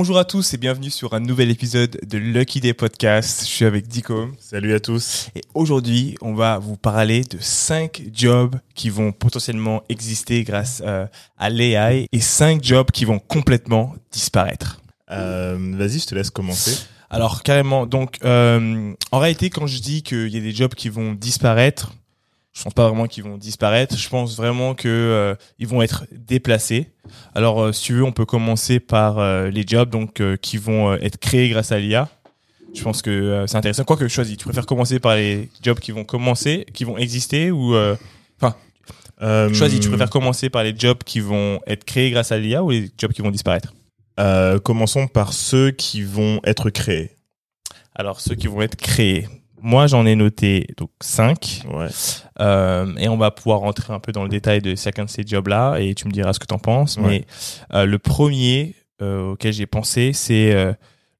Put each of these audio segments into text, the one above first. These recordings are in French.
Bonjour à tous et bienvenue sur un nouvel épisode de Lucky Day Podcast. Je suis avec Dico. Salut à tous. Et aujourd'hui, on va vous parler de cinq jobs qui vont potentiellement exister grâce euh, à l'AI et cinq jobs qui vont complètement disparaître. Euh, Vas-y, je te laisse commencer. Alors carrément, donc euh, en réalité, quand je dis qu'il y a des jobs qui vont disparaître, je pense pas vraiment qu'ils vont disparaître. Je pense vraiment que euh, ils vont être déplacés. Alors, euh, si tu veux, on peut commencer par euh, les jobs donc qui vont être créés grâce à l'IA. Je pense que c'est intéressant. Quoi que choisis, tu préfères commencer par les jobs qui vont commencer, qui vont exister ou enfin choisis. Tu préfères commencer par les jobs qui vont être créés grâce à l'IA ou les jobs qui vont disparaître? Commençons par ceux qui vont être créés. Alors, ceux qui vont être créés. Moi, j'en ai noté donc 5. Ouais. Euh, et on va pouvoir rentrer un peu dans le détail de chacun de ces jobs-là et tu me diras ce que tu en penses. Ouais. Mais euh, le premier euh, auquel j'ai pensé, c'est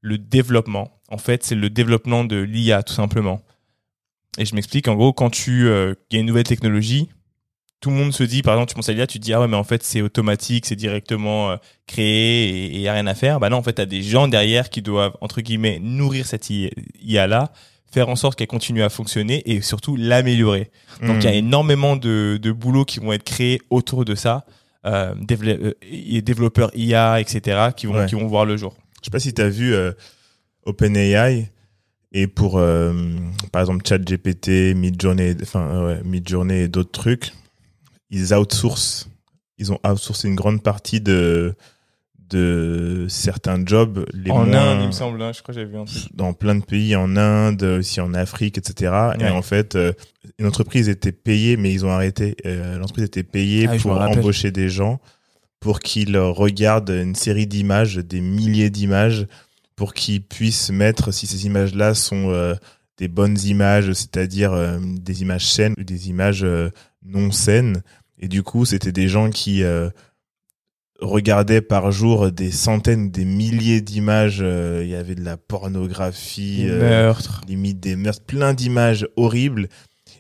le développement. En fait, c'est le développement de l'IA, tout simplement. Et je m'explique. En gros, quand tu il y a une nouvelle technologie, tout le monde se dit, par exemple, tu penses à l'IA, tu te dis, ah ouais, mais en fait, c'est automatique, c'est directement créé et il y a rien à faire. Bah non, en fait, tu as des gens derrière qui doivent, entre guillemets, nourrir cette IA-là faire en sorte qu'elle continue à fonctionner et surtout l'améliorer. Donc il y a Hmm. énormément de, de boulot qui vont être créés autour de ça, euh, euh, développeurs IA, etc., qui vont, Ouais. qui vont voir le jour. Je sais pas si tu as vu euh, OpenAI et pour euh, par exemple ChatGPT, Midjourney, enfin ouais, Midjourney et d'autres trucs, ils outsourcent, ils ont outsourcé une grande partie de de certains jobs les en moins Inde, il me semble, hein, je crois que j'avais vu un truc. dans plein de pays, en Inde, aussi en Afrique, etc. Et en fait, euh, une entreprise était payée, mais ils ont arrêté. Euh, L'entreprise était payée Ah pour embaucher des gens, pour qu'ils regardent une série d'images, des milliers d'images, pour qu'ils puissent mettre si ces images-là sont euh, des bonnes images, c'est-à-dire euh, des images saines ou des images euh, non saines. Et du coup, c'était des gens qui regardaient par jour des centaines, des milliers d'images. euh, Il y avait de la pornographie, euh, Meurtre. limite des meurtres, plein d'images horribles.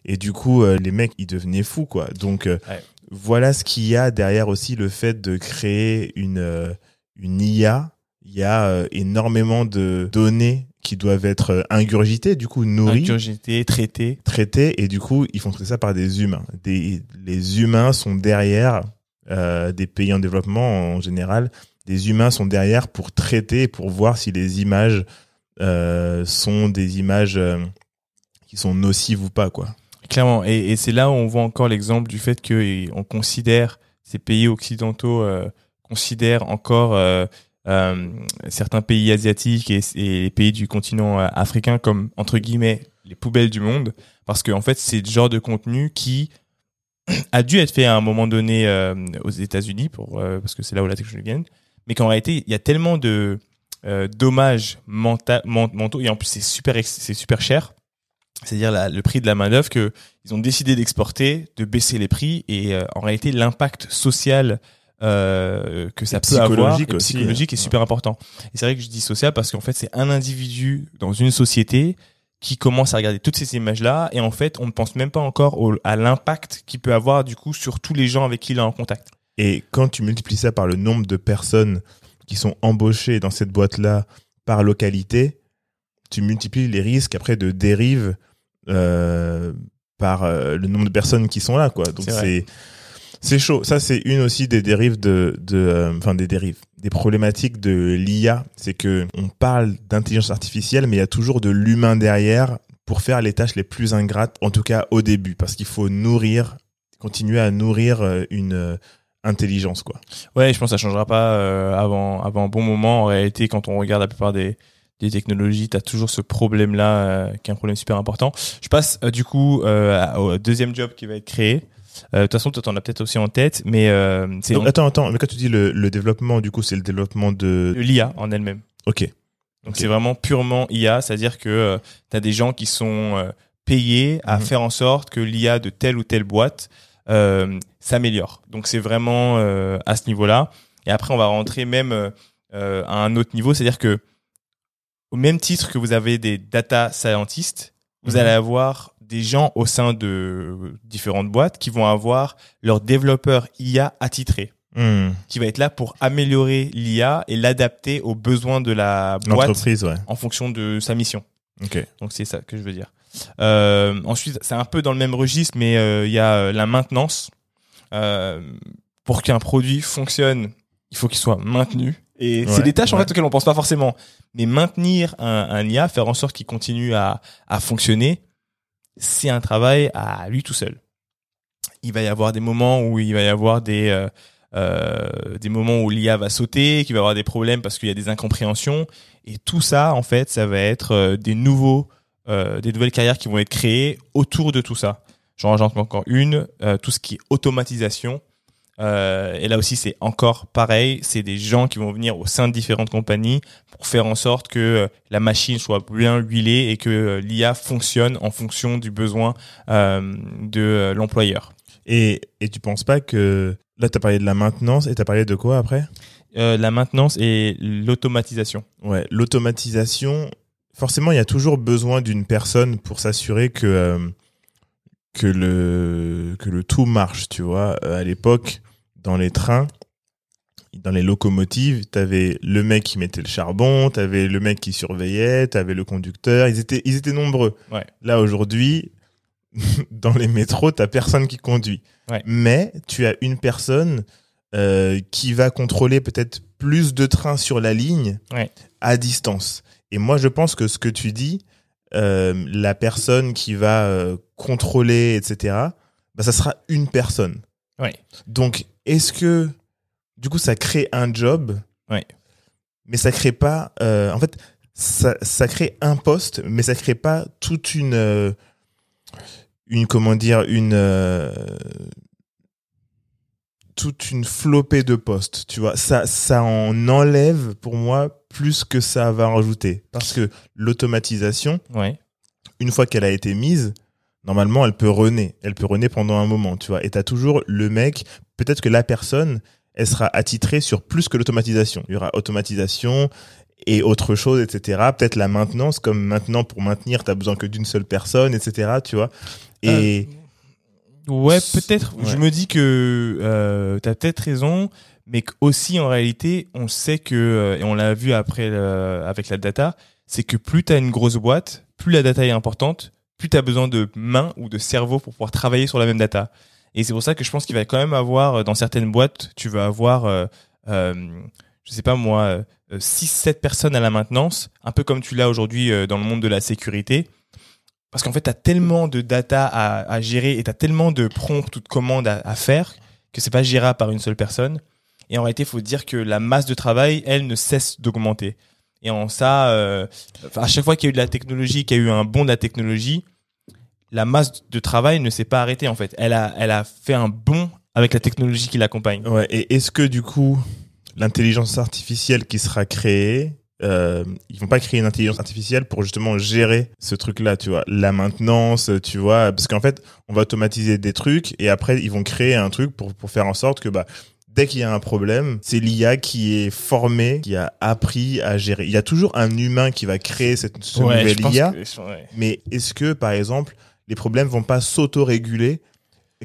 Et du coup, euh, les mecs, ils devenaient fous, quoi. Donc, euh, Ouais. voilà ce qu'il y a derrière aussi le fait de créer une, une IA. Il y a énormément de données qui doivent être ingurgitées, du coup, nourries Ingurgité, traité. traités et du coup ils font traiter ça par des humains. Des, les humains sont derrière euh, des pays en développement en général. Des humains sont derrière pour traiter, pour voir si les images euh, sont des images euh, qui sont nocives ou pas quoi. Clairement. Et, c'est là où on voit encore l'exemple du fait qu'on considère, ces pays occidentaux considèrent encore certains pays asiatiques et, les pays du continent africain comme, entre guillemets, les poubelles du monde. Parce qu'en en fait, c'est le genre de contenu qui a dû être fait à un moment donné euh, aux États-Unis, pour, euh, parce que c'est là où la technologie vient. Mais qu'en réalité, il y a tellement de euh, dommages menta- men- mentaux, et en plus, c'est super, c'est super cher c'est-à-dire le prix de la main d'œuvre que ils ont décidé d'exporter, de baisser les prix et en réalité l'impact social euh, que ça Et peut avoir psychologique et psychologique hein. est super important. Et c'est vrai que je dis social parce qu'en fait c'est un individu dans une société qui commence à regarder toutes ces images-là et en fait on ne pense même pas encore au- à l'impact qu'il peut avoir du coup sur tous les gens avec qui il est en contact. Et quand tu multiplies ça par le nombre de personnes qui sont embauchées dans cette boîte-là par localité, tu multiplies les risques après de dérive euh, par euh, le nombre de personnes qui sont là, quoi. Donc C'est c'est chaud. Ça c'est une aussi des dérives de de euh, enfin des dérives, des problématiques de l'IA, c'est que on parle d'intelligence artificielle, mais il y a toujours de l'humain derrière pour faire les tâches les plus ingrates, en tout cas au début, parce qu'il faut nourrir, continuer à nourrir euh, une euh, intelligence, quoi. Ouais, je pense que ça changera pas euh, avant avant un bon moment. En réalité, quand on regarde la plupart des technologies, tu as toujours ce problème-là qui est un problème super important. Je passe du coup au deuxième job qui va être créé. Euh, De toute façon, toi, t'en as peut-être aussi en tête, mais euh, c'est Donc, attends, attends, mais quand tu dis le, le développement, du coup, c'est le développement de. l'IA en elle-même. Ok. Donc c'est vraiment purement IA, c'est-à-dire que tu as des gens qui sont euh, payés à Mhm. faire en sorte que l'IA de telle ou telle boîte euh, s'améliore. Donc c'est vraiment euh, à ce niveau-là. Et après, on va rentrer même euh, euh, à un autre niveau, c'est-à-dire que au même titre que vous avez des data scientists, vous Mhm. allez avoir des gens au sein de différentes boîtes qui vont avoir leurs développeurs IA attitrés. Hmm. qui va être là pour améliorer l'IA et l'adapter aux besoins de la boîte ouais. en fonction de sa mission. Donc c'est ça que je veux dire. Euh, ensuite, c'est un peu dans le même registre, mais euh, il y a euh, la maintenance. Euh, pour qu'un produit fonctionne, il faut qu'il soit maintenu. Et Ouais, c'est des tâches en fait auxquelles on pense pas forcément. Mais maintenir un, un IA, faire en sorte qu'il continue à, à fonctionner, c'est un travail à lui tout seul. Il va y avoir des moments où il va y avoir des euh, euh, des moments où l'IA va sauter, qu'il va y avoir des problèmes parce qu'il y a des incompréhensions. Et tout ça, en fait, ça va être euh, des nouveaux, des nouvelles carrières qui vont être créées autour de tout ça. J'en rajoute encore une, tout ce qui est automatisation. Euh, et là aussi, c'est encore pareil. C'est des gens qui vont venir au sein de différentes compagnies pour faire en sorte que euh, la machine soit bien huilée et que euh, l'IA fonctionne en fonction du besoin de l'employeur. Et, et tu penses pas que là, tu as parlé de la maintenance et tu as parlé de quoi après? La maintenance et l'automatisation. Ouais, l'automatisation. Forcément, il y a toujours besoin d'une personne pour s'assurer que que le que le tout marche. Tu vois, à l'époque, dans les trains, dans les locomotives, t'avais le mec qui mettait le charbon, t'avais le mec qui surveillait, t'avais le conducteur. Ils étaient ils étaient nombreux. Ouais. Là aujourd'hui, dans les métros, t'as personne qui conduit. Ouais. Mais tu as une personne euh, qui va contrôler peut-être plus de trains sur la ligne Ouais. à distance. Et moi, je pense que ce que tu dis, euh, la personne qui va euh, contrôler, etc., bah, ça sera une personne. Donc, est-ce que, du coup, ça crée un job? Mais ça crée pas. euh, en fait, ça, ça crée un poste, mais ça crée pas toute une. euh, une comment dire une euh, toute une flopée de postes tu vois ça ça en enlève pour moi plus que ça va rajouter parce que l'automatisation Ouais. une fois qu'elle a été mise normalement elle peut renaître elle peut renaître pendant un moment tu vois. Et t'as toujours le mec peut-être que la personne elle sera attitrée sur plus que l'automatisation. Il y aura automatisation et autre chose etc peut-être la maintenance comme maintenant pour maintenir t'as besoin que d'une seule personne etc tu vois. Et Ouais, peut-être. Ouais. Je me dis que euh, tu as peut-être raison, mais aussi en réalité, on sait que, euh, et on l'a vu après le- avec la data, c'est que plus tu as une grosse boîte, plus la data est importante, plus tu as besoin de mains ou de cerveau pour pouvoir travailler sur la même data. Et c'est pour ça que je pense qu'il va quand même avoir, euh, dans certaines boîtes, tu vas avoir, euh, euh, je sais pas moi, 6-7 personnes à la maintenance, un peu comme tu l'as aujourd'hui euh, dans le monde de la sécurité. Parce qu'en fait, tu as tellement de data à, gérer et tu as tellement de prompts ou de commandes à, faire que c'est pas gérable par une seule personne. Et en réalité, il faut dire que la masse de travail, elle, ne cesse d'augmenter. Et en ça, euh, à chaque fois qu'il y a eu de la technologie, qu'il y a eu un bond de la technologie, la masse de travail ne s'est pas arrêtée en fait. Elle a, elle a fait un bond avec la technologie qui l'accompagne. Ouais, et est-ce que du coup, l'intelligence artificielle qui sera créée, euh, ils vont pas créer une intelligence artificielle pour justement gérer ce truc-là, tu vois, la maintenance, tu vois, parce qu'en fait, on va automatiser des trucs et après ils vont créer un truc pour pour faire en sorte que bah dès qu'il y a un problème, c'est l'IA qui est formée, qui a appris à gérer. Il y a toujours un humain qui va créer cette ce Ouais, nouvel je pense IA, que- ouais. mais est-ce que par exemple les problèmes vont pas s'auto-réguler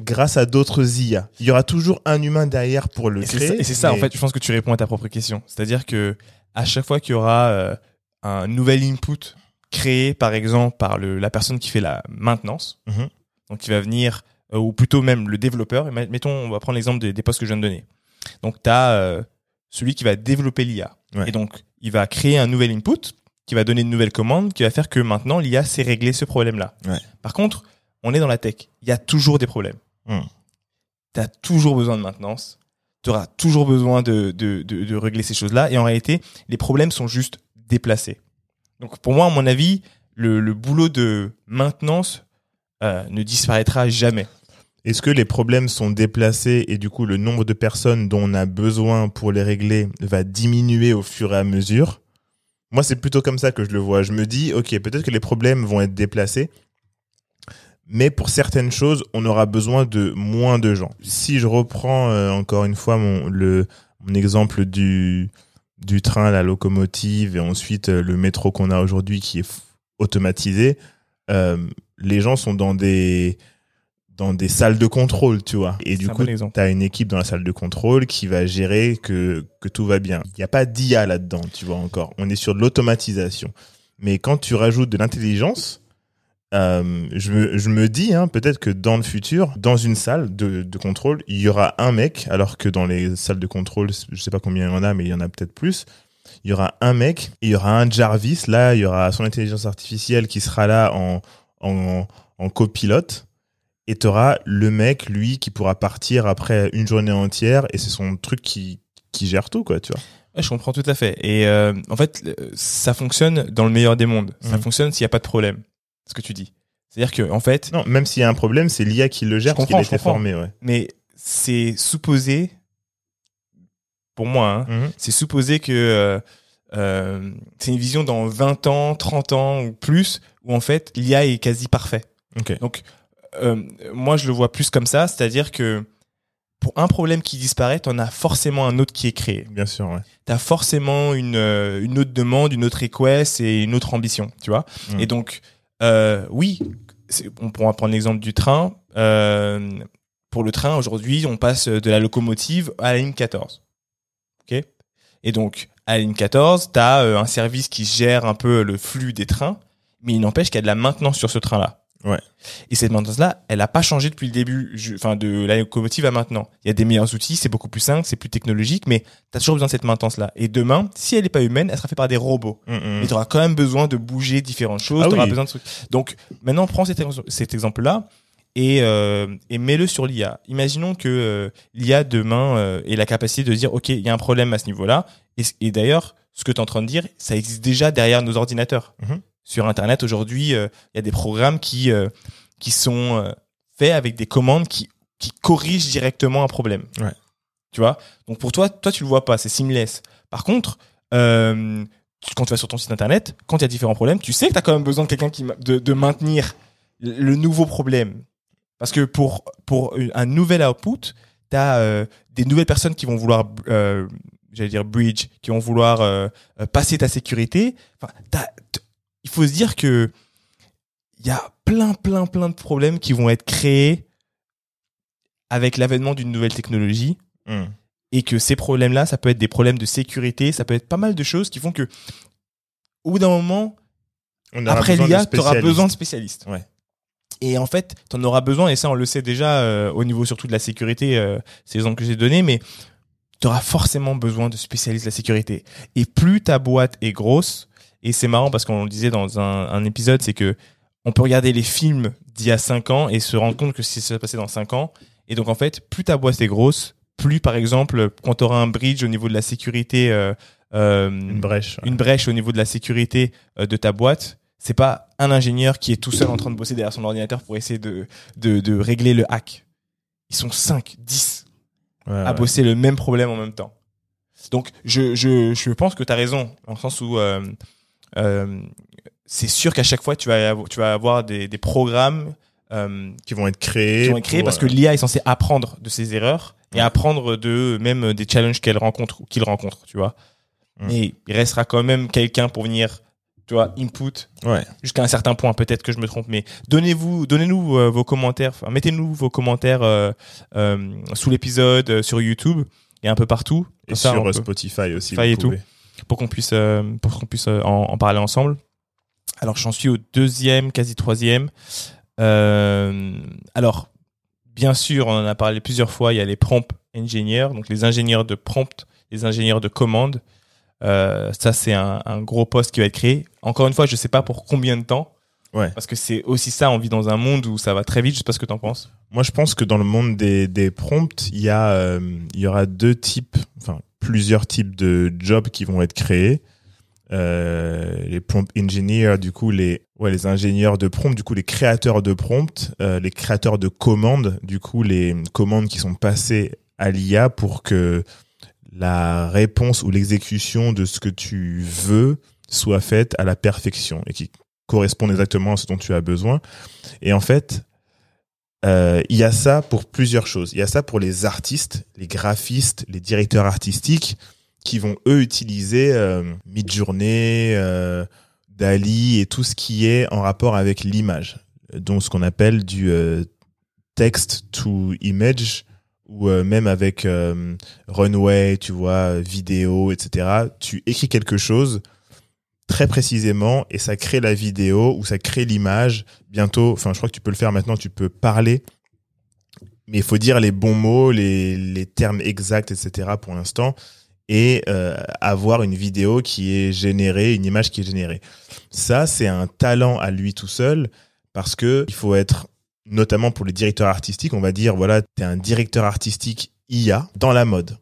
grâce à d'autres IA Il y aura toujours un humain derrière pour le Et créer. ça, et c'est ça, en fait, je pense que tu réponds à ta propre question. C'est-à-dire que à chaque fois qu'il y aura euh, un nouvel input créé, par exemple, par le, la personne qui fait la maintenance, Mhm. donc qui va venir, euh, ou plutôt même le développeur, et met- mettons, on va prendre l'exemple des, des postes que je viens de donner. Donc, tu as celui qui va développer l'IA. Ouais. Et donc, il va créer un nouvel input qui va donner de nouvelles commandes, qui va faire que maintenant, l'IA sait régler ce problème-là. Ouais. Par contre, on est dans la tech. Il y a toujours des problèmes. Hmm. Tu as toujours besoin de maintenance. Tu auras toujours besoin de, de, de, de régler ces choses-là. Et en réalité, les problèmes sont juste déplacés. Donc, pour moi, à mon avis, le, le boulot de maintenance euh, ne disparaîtra jamais. Est-ce que les problèmes sont déplacés et du coup le nombre de personnes dont on a besoin pour les régler va diminuer au fur et à mesure? Moi, c'est plutôt comme ça que je le vois. Je me dis, ok, peut-être que les problèmes vont être déplacés, mais pour certaines choses, on aura besoin de moins de gens. Si je reprends euh, encore une fois mon, le, mon exemple du, du train, la locomotive et ensuite euh, le métro qu'on a aujourd'hui qui est automatisé, euh, les gens sont dans des dans des salles de contrôle, tu vois. Et du coup, bon tu as une équipe dans la salle de contrôle qui va gérer que, que tout va bien. Il n'y a pas d'IA là-dedans, tu vois, encore. On est sur de l'automatisation. Mais quand tu rajoutes de l'intelligence, euh, je, me, je me dis, hein, peut-être que dans le futur, dans une salle de, de contrôle, il y aura un mec, alors que dans les salles de contrôle, je sais pas combien il y en a, mais il y en a peut-être plus. Il y aura un mec, il y aura un Jarvis, là, il y aura son intelligence artificielle qui sera là en, en, en copilote. Et tu auras le mec, lui, qui pourra partir après une journée entière, et c'est son truc qui, qui gère tout, quoi, tu vois. Ouais, je comprends tout à fait. Et euh, en fait, ça fonctionne dans le meilleur des mondes. Ça Mhm. fonctionne s'il n'y a pas de problème. Ce que tu dis. C'est-à-dire que en fait, Non, même s'il y a un problème, c'est l'IA qui le gère parce qu'il a comprends, été formé, ouais. mais c'est supposé, pour moi, hein, Mhm. c'est supposé que euh, euh, c'est une vision dans 20 ans, 30 ans ou plus, où en fait l'IA est quasi parfait. Ok. Donc, euh, moi, je le vois plus comme ça, c'est-à-dire que pour un problème qui disparaît, t'en as forcément un autre qui est créé. Bien sûr, ouais. T'as forcément une, euh, une autre demande, une autre request et une autre ambition, tu vois. Mm. Et donc, euh, oui, on pourra prendre l'exemple du train. Euh, pour le train, aujourd'hui, on passe de la locomotive à la ligne 14. OK? Et donc, à la ligne 14, tu as un service qui gère un peu le flux des trains, mais il n'empêche qu'il y a de la maintenance sur ce train-là. Ouais. Et cette maintenance-là, elle n'a pas changé depuis le début, enfin de la locomotive à maintenant. Il y a des meilleurs outils, c'est beaucoup plus simple, c'est plus technologique, mais tu as toujours besoin de cette maintenance-là. Et demain, si elle n'est pas humaine, elle sera faite par des robots. Mm, mm. Mais tu auras quand même besoin de bouger différentes choses. Ah tu oui. besoin de trucs. Donc maintenant, prends cet, ex- cet exemple-là et, euh, et mets-le sur l'IA. Imaginons que euh, l'IA demain euh, ait la capacité de dire, OK, il y a un problème à ce niveau-là. Et, et d'ailleurs, ce que tu es en train de dire, ça existe déjà derrière nos ordinateurs. Mhm. Sur Internet, aujourd'hui, euh, il y a des programmes qui, euh, qui sont euh, faits avec des commandes qui, qui corrigent directement un problème. Ouais. Tu vois? Donc pour toi, toi, tu le vois pas, c'est seamless. Par contre, euh, quand tu vas sur ton site internet, quand il y a différents problèmes, tu sais que tu as quand même besoin de quelqu'un qui de, de maintenir le nouveau problème. Parce que pour, pour un nouvel output, tu as des nouvelles personnes qui vont vouloir, euh, j'allais dire bridge, qui vont vouloir passer ta sécurité. Enfin, il faut se dire que il y a plein, plein, plein de problèmes qui vont être créés avec l'avènement d'une nouvelle technologie Mm. et que ces problèmes-là, ça peut être des problèmes de sécurité, ça peut être pas mal de choses qui font que, au bout d'un moment, On après l'IA, tu auras besoin de spécialistes. Ouais. Et en fait, tu en auras besoin, et ça, on le sait déjà euh, au niveau surtout de la sécurité, euh, ces exemples que j'ai donnés, mais tu auras forcément besoin de spécialistes de la sécurité. Et plus ta boîte est grosse, et c'est marrant parce qu'on le disait dans un, un épisode, c'est que on peut regarder les films d'il y a 5 ans et se rendre compte que c'est ça va passer dans 5 ans. Et donc, en fait, plus ta boîte est grosse, plus, par exemple, quand tu auras un bridge au niveau de la sécurité, euh, euh, Une brèche. ouais. une brèche au niveau de la sécurité euh, de ta boîte, c'est pas un ingénieur qui est tout seul en train de bosser derrière son ordinateur pour essayer de, de, de régler le hack. Ils sont 5, 10 Ouais, à ouais. bosser le même problème en même temps. Donc, je, je, je pense que tu as raison, dans le sens où c'est sûr qu'à chaque fois, tu vas avoir, tu vas avoir des, des programmes euh, Qui vont être créés. qui vont être créés pour, parce que euh, l'IA est censée apprendre de ses erreurs et apprendre de même des challenges qu'elle rencontre ou qu'il rencontre, tu vois. Mm. Mais il restera quand même quelqu'un pour venir, tu vois, input Ouais. jusqu'à un certain point. Peut-être que je me trompe, mais donnez-vous, donnez-nous euh, vos commentaires. Mettez-nous vos commentaires euh, euh, sous l'épisode euh, sur YouTube et un peu partout. Et ça, sur euh, Spotify aussi. Spotify et tout. Pour qu'on puisse, euh, pour qu'on puisse euh, en, en parler ensemble. Alors, j'en suis au deuxième, quasi troisième. Euh, alors, bien sûr, on en a parlé plusieurs fois. Il y a les prompt engineers, donc les ingénieurs de prompt, les ingénieurs de commande. Euh, ça, c'est un, un gros poste qui va être créé. Encore une fois, je sais pas pour combien de temps. Ouais. Parce que c'est aussi ça, on vit dans un monde où ça va très vite. Je sais pas ce que t'en penses. Moi, je pense que dans le monde des, des prompts, il y a, euh, il y aura deux types, enfin, plusieurs types de jobs qui vont être créés. Euh, les prompt engineers, du coup, les, ouais, les ingénieurs de prompt, du coup, les créateurs de prompt, euh, les créateurs de commandes, du coup, les commandes qui sont passées à l'IA pour que la réponse ou l'exécution de ce que tu veux soit faite à la perfection et qui corresponde exactement à ce dont tu as besoin. Et en fait, euh, il y a ça pour plusieurs choses. Il y a ça pour les artistes, les graphistes, les directeurs artistiques qui vont eux utiliser euh, Midjourney, euh, Dali et tout ce qui est en rapport avec l'image, donc ce qu'on appelle du euh, text to image ou euh, même avec runway, tu vois, vidéo, etc. Tu écris quelque chose très précisément et ça crée la vidéo ou ça crée l'image. Bientôt, enfin, je crois que tu peux le faire maintenant, tu peux parler, mais il faut dire les bons mots, les, les termes exacts, etc. pour l'instant et euh, avoir une vidéo qui est générée, une image qui est générée. Ça, c'est un talent à lui tout seul parce que il faut être notamment pour les directeurs artistiques, on va dire voilà, tu es un directeur artistique IA dans la mode.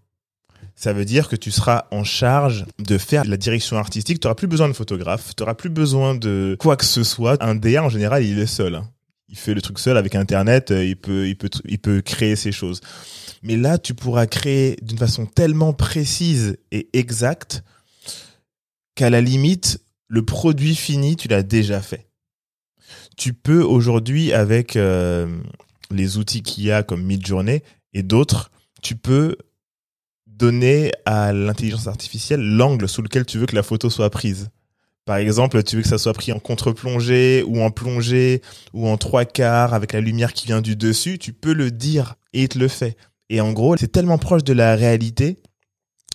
Ça veut dire que tu seras en charge de faire la direction artistique. Tu n'auras plus besoin de photographe, tu n'auras plus besoin de quoi que ce soit. Un DA, en général, il est seul. Hein. Il fait le truc seul avec Internet, euh, il peut, il peut, il peut créer ses choses. Mais là, tu pourras créer d'une façon tellement précise et exacte qu'à la limite, le produit fini, tu l'as déjà fait. Tu peux aujourd'hui, avec euh, les outils qu'il y a comme Midjourney et d'autres, tu peux donner à l'intelligence artificielle l'angle sous lequel tu veux que la photo soit prise. Par exemple, tu veux que ça soit pris en contre-plongée ou en plongée ou en trois quarts avec la lumière qui vient du dessus, tu peux le dire et il te le fait. Et en gros, c'est tellement proche de la réalité,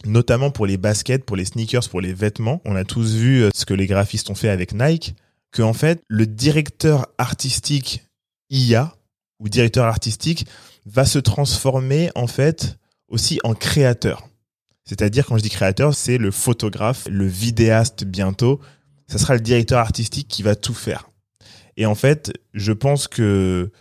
notamment pour les baskets, pour les sneakers, pour les vêtements. On a tous vu euh, ce que les graphistes ont fait avec Nike, que en fait, le directeur artistique IA ou directeur artistique va se transformer en fait aussi en créateur. C'est-à-dire, quand je dis créateur, c'est le photographe, le vidéaste bientôt. Ça sera le directeur artistique qui va tout faire. Et en fait, je pense que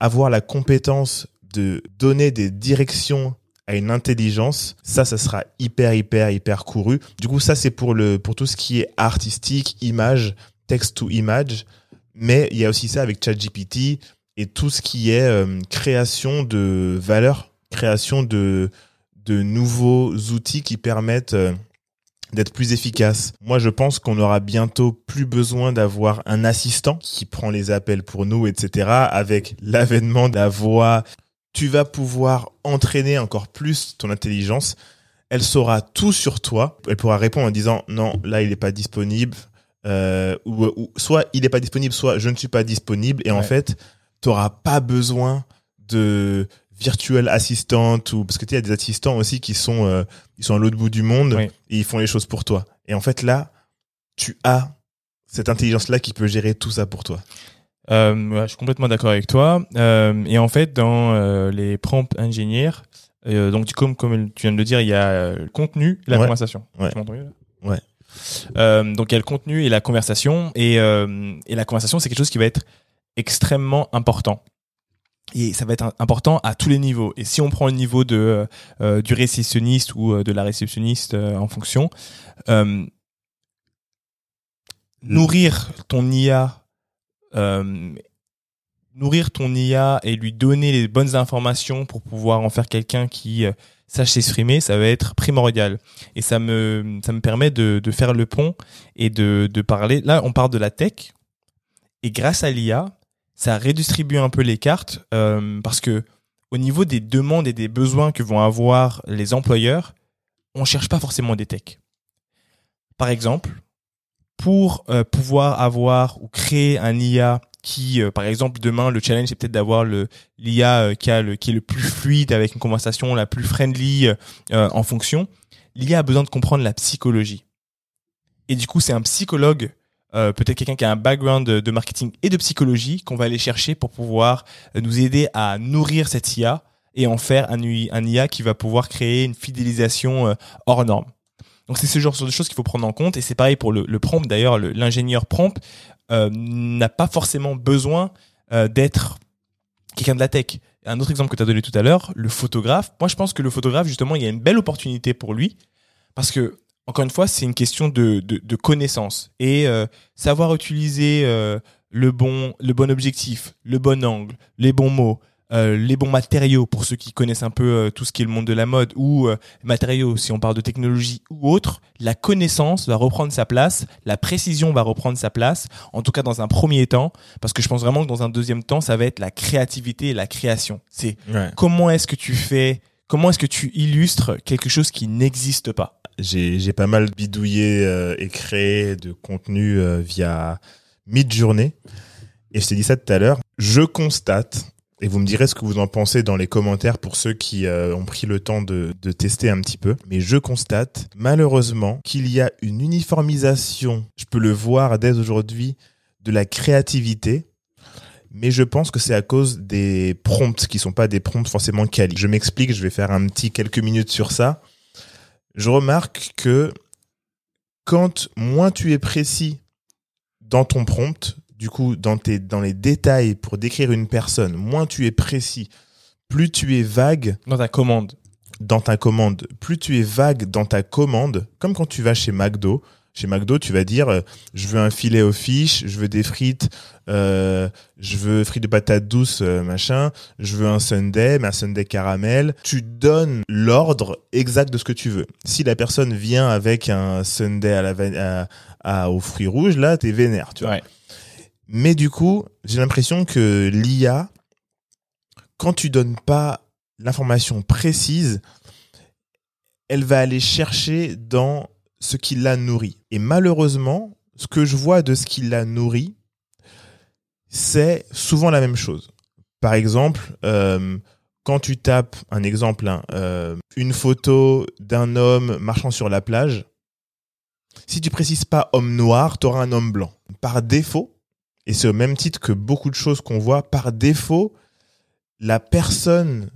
avoir la compétence de donner des directions à une intelligence, ça, ça sera hyper, hyper, hyper couru. Du coup, ça, c'est pour le, pour tout ce qui est artistique, image, text to image. Mais il y a aussi ça avec ChatGPT et tout ce qui est euh, création de valeur, création de, de nouveaux outils qui permettent euh, d'être plus efficace. Moi, je pense qu'on aura bientôt plus besoin d'avoir un assistant qui prend les appels pour nous, etc. Avec l'avènement de la voix tu vas pouvoir entraîner encore plus ton intelligence. Elle saura tout sur toi. Elle pourra répondre en disant non, là il n'est pas disponible, euh, ou, soit il n'est pas disponible, soit je ne suis pas disponible. Et en fait, tu n'auras pas besoin de virtuel assistante ou parce que tu y a des assistants aussi qui sont euh, ils sont à l'autre bout du monde et ils font les choses pour toi. Et en fait là, tu as cette intelligence là qui peut gérer tout ça pour toi. Euh, je suis complètement d'accord avec toi. Euh, et en fait, dans les prompts ingénieurs, donc du coup, comme tu viens de le dire, il y a le contenu et la conversation. Ouais. Tu m'entends Ouais. Donc il y a le contenu et la conversation. Et, et la conversation, c'est quelque chose qui va être extrêmement important. Et ça va être important à tous les niveaux. Et si on prend le niveau de du réceptionniste ou de la réceptionniste en fonction, nourrir ton IA euh, nourrir ton IA et lui donner les bonnes informations pour pouvoir en faire quelqu'un qui euh, sache s'exprimer, ça va être primordial. Et ça me, ça me permet de, de faire le pont et de, de parler. Là, on parle de la tech. Et grâce à l'IA, ça redistribue un peu les cartes euh, parce que au niveau des demandes et des besoins que vont avoir les employeurs, on cherche pas forcément des techs. Par exemple, pour euh, pouvoir avoir ou créer un IA qui, euh, par exemple, demain, le challenge, c'est peut-être d'avoir le l'IA euh, qui, a le, qui est le plus fluide avec une conversation la plus friendly en fonction. L'IA a besoin de comprendre la psychologie. Et du coup, c'est un psychologue, peut-être quelqu'un qui a un background de, marketing et de psychologie qu'on va aller chercher pour pouvoir nous aider à nourrir cette IA et en faire un, IA qui va pouvoir créer une fidélisation hors norme. Donc c'est ce genre de choses qu'il faut prendre en compte et c'est pareil pour le, prompt. D'ailleurs, l'ingénieur prompt euh, n'a pas forcément besoin euh, d'être quelqu'un de la tech. Un autre exemple que tu as donné tout à l'heure, le photographe. Moi, je pense que le photographe, justement, il y a une belle opportunité pour lui parce que, encore une fois, c'est une question de, de, connaissance et euh, savoir utiliser le bon, le bon objectif, le bon angle, les bons mots, euh, les bons matériaux pour ceux qui connaissent un peu euh, tout ce qui est le monde de la mode ou euh, matériaux si on parle de technologie ou autre, la connaissance va reprendre sa place, la précision va reprendre sa place, en tout cas dans un premier temps, parce que je pense vraiment que dans un deuxième temps, ça va être la créativité et la création. C'est comment est-ce que tu fais, comment est-ce que tu illustres quelque chose qui n'existe pas. J'ai pas mal bidouillé et créé de contenu via Midjourney. Et je t'ai dit ça tout à l'heure. Je constate Et vous me direz ce que vous en pensez dans les commentaires pour ceux qui euh, ont pris le temps de tester un petit peu. Mais je constate malheureusement qu'il y a une uniformisation, je peux le voir dès aujourd'hui, de la créativité. Mais je pense que c'est à cause des prompts qui sont pas des prompts forcément quali. Je m'explique, je vais faire un petit quelques minutes sur ça. Je remarque que quand moins tu es précis dans ton prompt, du coup, dans, tes, dans les détails pour décrire une personne, moins tu es précis, plus tu es vague. Dans ta commande. Dans ta commande. Plus tu es vague dans ta commande, comme quand tu vas chez McDo. Chez McDo, tu vas dire, euh, je veux un filet au fish, je veux des frites, euh, je veux frites de patates douces, euh, machin, je veux un sundae, mais un sundae caramel. Tu donnes l'ordre exact de ce que tu veux. Si la personne vient avec un sundae à la à, aux fruits rouges, là, t'es vénère, tu vois. Ouais. Mais du coup, j'ai l'impression que l'IA, quand tu donnes pas l'information précise, elle va aller chercher dans ce qui la nourrit. Et malheureusement, ce que je vois de ce qui la nourrit, c'est souvent la même chose. Par exemple, euh, quand tu tapes un exemple, hein, euh, une photo d'un homme marchant sur la plage, si tu précises pas homme noir, tu auras un homme blanc. Par défaut, et c'est au même titre que beaucoup de choses qu'on voit, par défaut, la personne,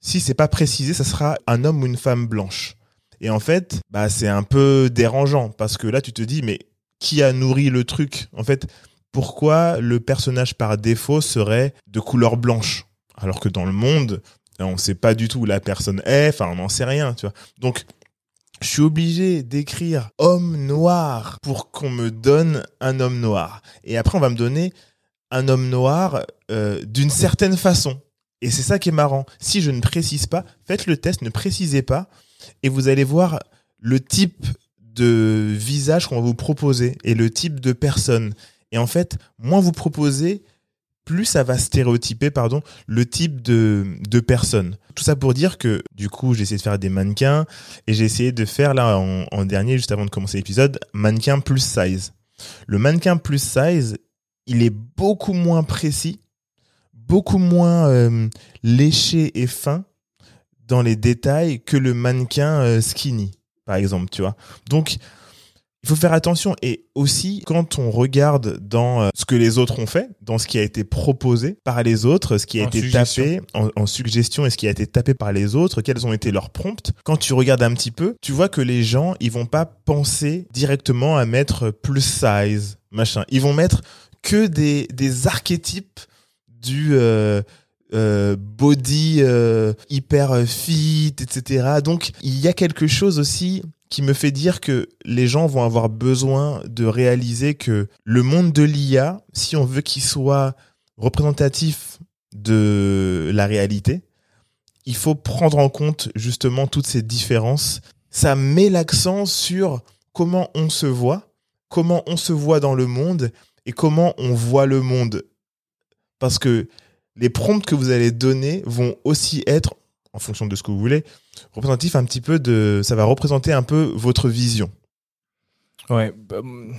si c'est pas précisé, ça sera un homme ou une femme blanche. Et en fait, bah, c'est un peu dérangeant parce que là, tu te dis, mais qui a nourri le truc? En fait, pourquoi le personnage par défaut serait de couleur blanche? Alors que dans le monde, on sait pas du tout où la personne est, enfin, on n'en sait rien, tu vois. Donc, je suis obligé d'écrire homme noir pour qu'on me donne un homme noir. Et après, on va me donner un homme noir euh, d'une certaine façon. Et c'est ça qui est marrant. Si je ne précise pas, faites le test, ne précisez pas, et vous allez voir le type de visage qu'on va vous proposer et le type de personne. Et en fait, moins vous proposez, plus ça va stéréotyper pardon le type de de personne. Tout ça pour dire que du coup j'ai essayé de faire des mannequins et j'ai essayé de faire là en, dernier juste avant de commencer l'épisode mannequin plus size. Le mannequin plus size il est beaucoup moins précis, beaucoup moins euh, léché et fin dans les détails que le mannequin euh, skinny par exemple tu vois. Donc il faut faire attention et aussi quand on regarde dans euh, ce que les autres ont fait, dans ce qui a été proposé par les autres, ce qui a En été suggestion. tapé en, en suggestion et ce qui a été tapé par les autres, quels ont été leurs prompts. Quand tu regardes un petit peu, tu vois que les gens, ils vont pas penser directement à mettre plus size, machin. Ils vont mettre que des, des archétypes du euh, euh, body euh, hyper fit, etc. Donc il y a quelque chose aussi qui me fait dire que les gens vont avoir besoin de réaliser que le monde de l'IA, si on veut qu'il soit représentatif de la réalité, il faut prendre en compte justement toutes ces différences. Ça met l'accent sur comment on se voit, comment on se voit dans le monde et comment on voit le monde. Parce que les prompts que vous allez donner vont aussi être, en fonction de ce que vous voulez, représentatifs un petit peu de, ça va représenter un peu votre vision. Ouais. bah, hum,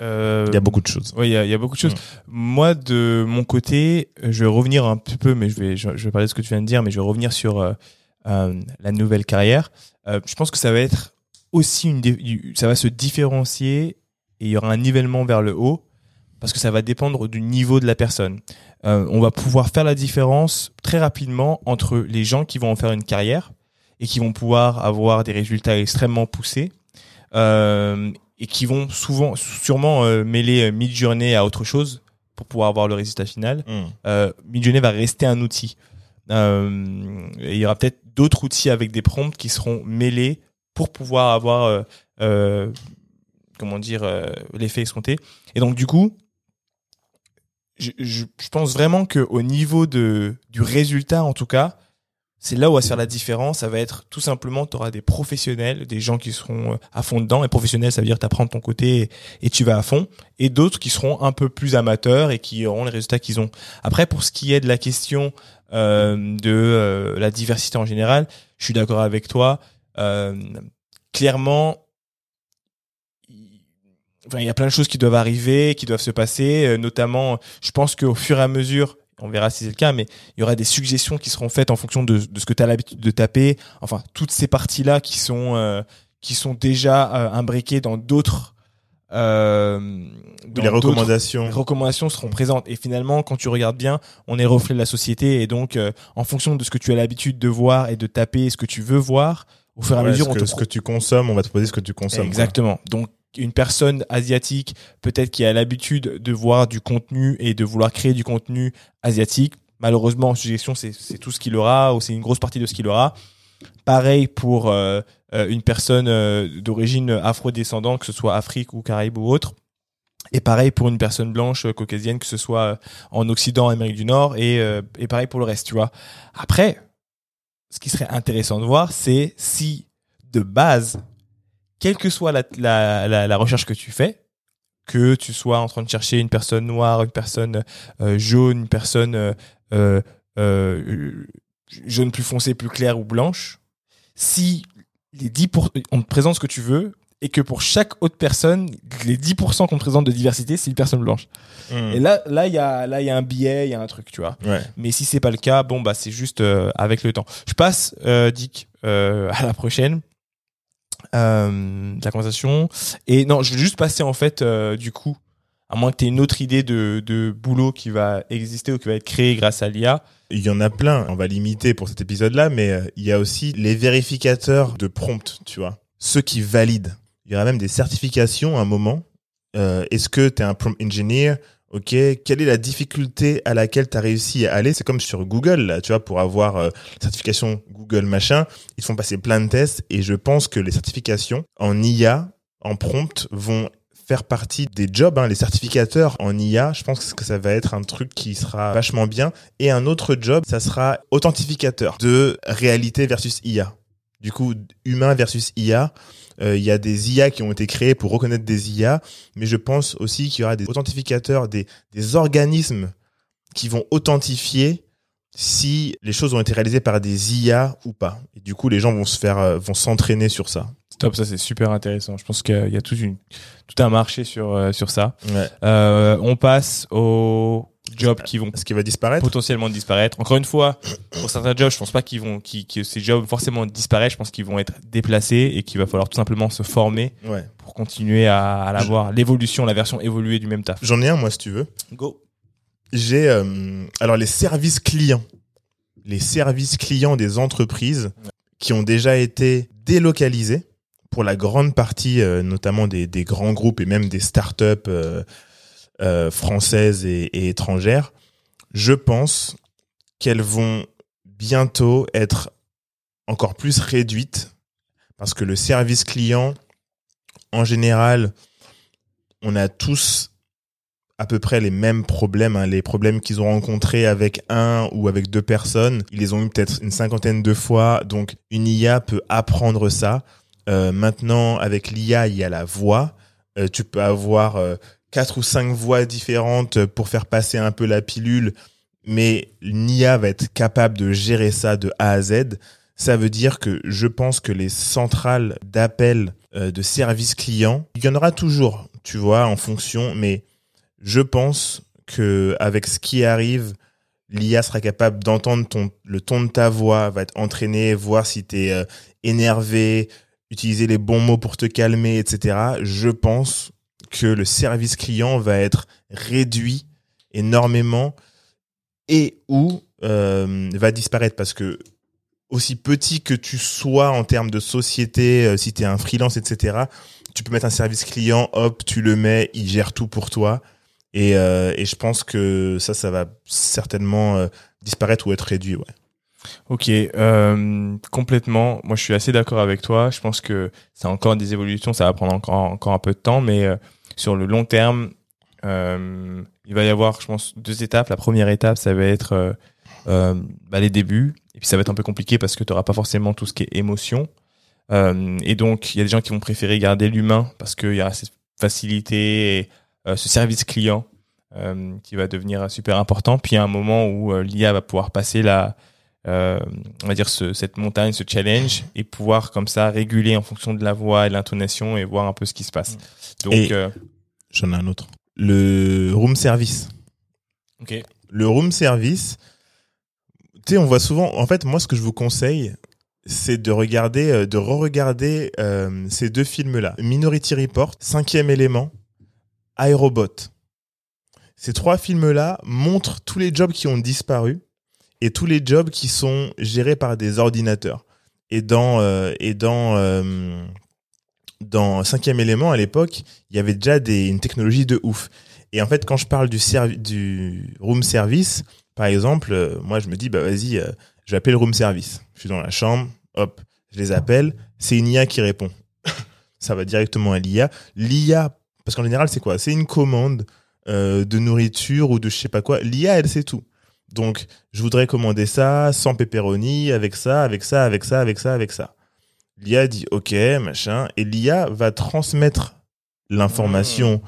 euh, Il y a beaucoup de choses. Oui, il y a, il y a beaucoup de choses. Moi, de mon côté, je vais revenir un petit peu, mais je vais, je, je vais parler de ce que tu viens de dire, mais je vais revenir sur euh, euh, la nouvelle carrière. Je pense que ça va être aussi une, ça va se différencier et il y aura un nivellement vers le haut parce que ça va dépendre du niveau de la personne. Euh, on va pouvoir faire la différence très rapidement entre les gens qui vont en faire une carrière et qui vont pouvoir avoir des résultats extrêmement poussés euh, et qui vont souvent, sûrement euh, mêler Midjourney à autre chose pour pouvoir avoir le résultat final. Euh, Midjourney va rester un outil. Et il y aura peut-être d'autres outils avec des prompts qui seront mêlés pour pouvoir avoir, comment dire, l'effet escompté. Et donc du coup, je, je, pense vraiment que au niveau de du résultat, en tout cas, c'est là où va se faire la différence. Ça va être tout simplement, tu auras des professionnels, des gens qui seront euh, à fond dedans. Et professionnels, ça veut dire t'apprends de ton côté et, tu vas à fond. Et d'autres qui seront un peu plus amateurs et qui auront les résultats qu'ils ont. Après, pour ce qui est de la question euh, de euh, la diversité en général, je suis d'accord avec toi. Euh, clairement, enfin, il y a plein de choses qui doivent arriver, qui doivent se passer. euh, notamment, je pense qu'au fur et à mesure, on verra si c'est le cas, mais il y aura des suggestions qui seront faites en fonction de, de ce que tu as l'habitude de taper. Enfin, toutes ces parties-là qui sont euh, qui sont déjà euh, imbriquées dans d'autres euh, dans les recommandations. les recommandations seront présentes. Et finalement, quand tu regardes bien, on est reflet de la société. Et donc, euh, en fonction de ce que tu as l'habitude de voir et de taper, ce que tu veux voir, au fur et à mesure, ce, on que, te ce que tu consommes, on va te proposer ce que tu consommes. quoi. Exactement. Donc une personne asiatique, peut-être qui a l'habitude de voir du contenu et de vouloir créer du contenu asiatique, malheureusement en suggestion c'est tout ce qu'il aura ou c'est une grosse partie de ce qu'il aura. Pareil pour euh, euh, une personne euh, d'origine afro-descendante, que ce soit Afrique ou Caraïbes ou autre. Et pareil pour une personne blanche caucasienne, que ce soit en Occident, Amérique du Nord, et, et pareil pour le reste, tu vois. Après, ce qui serait intéressant de voir, c'est si de base, quelle que soit la, la, la, la recherche que tu fais, que tu sois en train de chercher une personne noire, une personne euh, jaune, une personne euh, euh, euh, jaune plus foncé, plus claire ou blanche, si les 10 pour- on te présente ce que tu veux et que pour chaque autre personne, les 10% qu'on te présente de diversité, c'est une personne blanche. Hmm. Et là, là, il y a, là, il y a un biais, il y a un truc, tu vois. Ouais. Mais si c'est pas le cas, bon bah c'est juste avec le temps. Je passe, Dick, à la prochaine de la conversation. Et non, je vais juste passer en fait euh, du coup, à moins que tu aies une autre idée de, de boulot qui va exister ou qui va être créé grâce à l'IA. Il y en a plein. On va limiter pour cet épisode-là, mais euh, il y a aussi les vérificateurs de prompt, tu vois. Ceux qui valident. Il y aura même des certifications à un moment. Euh, Est-ce que tu es un prompt engineer? Ok, quelle est la difficulté à laquelle tu as réussi à aller? C'est comme sur Google, là, tu vois, pour avoir euh, certification Google machin, ils font passer plein de tests et je pense que les certifications en IA, en prompt, vont faire partie des jobs, hein, les certificateurs en IA. Je pense que ça va être un truc qui sera vachement bien. Et un autre job, ça sera authentificateur de réalité versus IA. Du coup, humain versus IA. Euh, Il y a des IA qui ont été créés pour reconnaître des IA, mais je pense aussi qu'il y aura des authentificateurs, des, des organismes qui vont authentifier si les choses ont été réalisées par des IA ou pas. Et du coup, les gens vont se faire, euh, vont s'entraîner sur ça. Top, ça c'est super intéressant. Je pense qu'il y a tout, une, tout un marché sur, euh, sur ça. Ouais. Euh, on passe aux jobs qui vont Ce qui va disparaître. potentiellement disparaître. Encore une fois, pour certains jobs, je pense pas qu'ils vont, qui, que ces jobs forcément disparaître. Je pense qu'ils vont être déplacés et qu'il va falloir tout simplement se former Ouais. pour continuer à, à l'avoir l'évolution, la version évoluée du même taf. J'en ai un, moi, si tu veux. Go. J'ai euh, alors les services clients, les services clients des entreprises qui ont déjà été délocalisés pour la grande partie, euh, notamment des, des grands groupes et même des startups euh, euh, françaises et, étrangères. Je pense qu'elles vont bientôt être encore plus réduites parce que le service client, en général, on a tous à peu près les mêmes problèmes, hein, les problèmes qu'ils ont rencontrés avec un ou avec deux personnes. Ils les ont eu peut-être une cinquantaine de fois, donc une IA peut apprendre ça. Euh, maintenant, avec l'IA, il y a la voix. Euh, tu peux avoir quatre ou cinq voix différentes pour faire passer un peu la pilule, mais l'IA va être capable de gérer ça de A à Z. Ça veut dire que je pense que les centrales d'appel euh, de service client, il y en aura toujours, tu vois, en fonction, mais je pense que avec ce qui arrive, l'IA sera capable d'entendre ton le ton de ta voix, va être entraîné, voir si tu es énervé, utiliser les bons mots pour te calmer, etc. Je pense que le service client va être réduit énormément et ou euh, va disparaître parce que aussi petit que tu sois en termes de société, euh, si tu es un freelance, etc., tu peux mettre un service client, hop, tu le mets, il gère tout pour toi. Et, euh, et je pense que ça, ça va certainement disparaître ou être réduit. Ouais. Ok, complètement. Moi, je suis assez d'accord avec toi. Je pense que c'est encore des évolutions. Ça va prendre encore encore un peu de temps, mais sur le long terme, euh, il va y avoir, je pense, deux étapes. La première étape, ça va être euh, euh, bah, les débuts, et puis ça va être un peu compliqué parce que tu n'auras pas forcément tout ce qui est émotion. Et donc, il y a des gens qui vont préférer garder l'humain parce qu'il y a cette facilité et ce service client qui va devenir super important. Puis il y a un moment où l'IA va pouvoir passer la, euh, on va dire ce, cette montagne, ce challenge, et pouvoir comme ça réguler en fonction de la voix et de l'intonation et voir un peu ce qui se passe. Donc, Et- euh, J'en ai un autre. Le room service. ok. Le room service, tu sais, on voit souvent. En fait, moi, ce que je vous conseille, c'est de regarder, euh, de re-regarder euh, ces deux films-là. Minority Report, Cinquième élément, iRobot. Ces trois films-là montrent tous les jobs qui ont disparu et tous les jobs qui sont gérés par des ordinateurs. Et dans euh, et dans euh, dans cinquième élément à l'époque, il y avait déjà des, une technologie de ouf. Et en fait, quand je parle du du room service, par exemple, euh, moi je me dis bah vas-y, euh, je vais appeler le room service. Je suis dans la chambre, hop, je les appelle, c'est une IA qui répond. Ça va directement à l'IA. L'IA, parce qu'en général c'est quoi? C'est une commande de nourriture ou de je sais pas quoi. L'IA elle sait tout. Donc je voudrais commander ça sans pepperoni, avec ça, avec ça, avec ça, avec ça, avec ça. L'IA dit OK, machin, et l'IA va transmettre l'information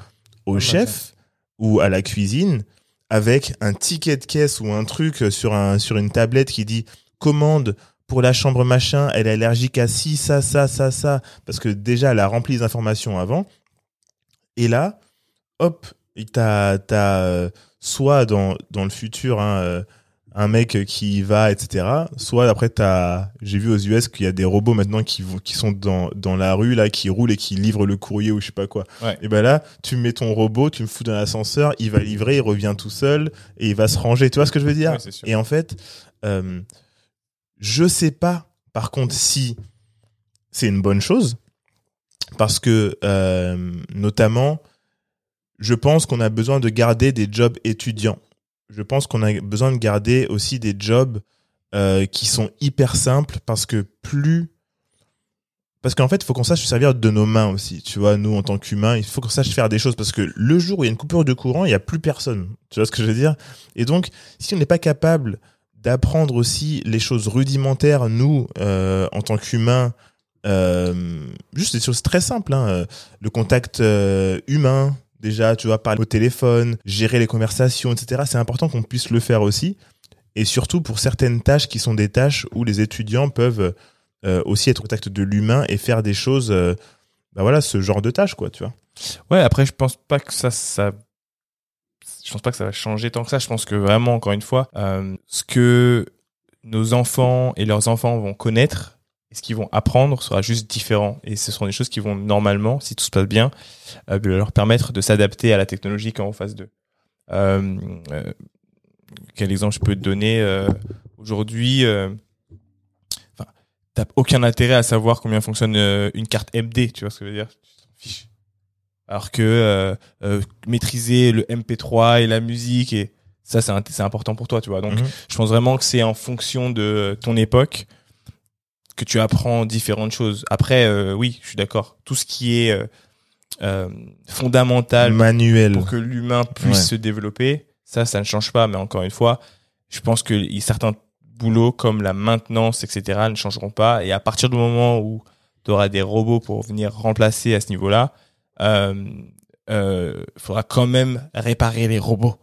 au Pas mal, chef ou à la cuisine avec un ticket de caisse ou un truc sur un sur une tablette qui dit commande pour la chambre machin, elle est allergique à ci, ça, ça, ça, ça, parce que déjà elle a rempli les informations avant. Et là, hop, t'as soit dans dans le futur hein, euh, un mec qui y va, etc. Soit après t'as, j'ai vu aux US qu'il y a des robots maintenant qui qui sont dans dans la rue là, qui roulent et qui livrent le courrier ou je sais pas quoi. Ouais. Et ben là, tu mets ton robot, tu me fous dans l'ascenseur, il va livrer, il revient tout seul et il va se ranger. Tu vois ce que je veux dire? Ouais. Et en fait, euh, je sais pas. Par contre, si c'est une bonne chose, parce que euh, notamment, je pense qu'on a besoin de garder des jobs étudiants. Je pense qu'on a besoin de garder aussi des jobs euh, qui sont hyper simples parce que plus parce qu'en fait, il faut qu'on sache se servir de nos mains aussi. Tu vois, nous, en tant qu'humains, il faut qu'on sache faire des choses parce que le jour où il y a une coupure de courant, il n'y a plus personne. Tu vois ce que je veux dire? Et donc, si on n'est pas capable d'apprendre aussi les choses rudimentaires, nous, euh, en tant qu'humains, euh, juste des choses très simples, hein, le contact humain, déjà, tu vois, parler au téléphone, gérer les conversations, etc. C'est important qu'on puisse le faire aussi. Et surtout pour certaines tâches qui sont des tâches où les étudiants peuvent euh, aussi être au contact de l'humain et faire des choses, euh, bah voilà, ce genre de tâches, quoi, tu vois. Ouais, après, je pense pas que ça, ça, je pense pas que ça va changer tant que ça. Je pense que vraiment, encore une fois, euh, ce que nos enfants et leurs enfants vont connaître et ce qu'ils vont apprendre sera juste différent. Et ce seront des choses qui vont normalement, si tout se passe bien, euh, leur permettre de s'adapter à la technologie quand on phase 2. Euh, euh, quel exemple je peux te donner euh, aujourd'hui euh, Enfin, t'as aucun intérêt à savoir combien fonctionne une carte MD. Tu vois ce que je veux dire? Fiches. Alors que maîtriser le MP3 et la musique et ça c'est important pour toi, tu vois. Donc Mhm. je pense vraiment que c'est en fonction de ton époque que tu apprends différentes choses. Après, euh, oui, je suis d'accord. Tout ce qui est euh, euh, fondamental manuel. pour que l'humain puisse Ouais. se développer, ça, ça ne change pas. Mais encore une fois, je pense que certains boulots comme la maintenance, etc., ne changeront pas. Et à partir du moment où tu auras des robots pour venir remplacer à ce niveau-là, euh, euh, faudra quand même réparer les robots.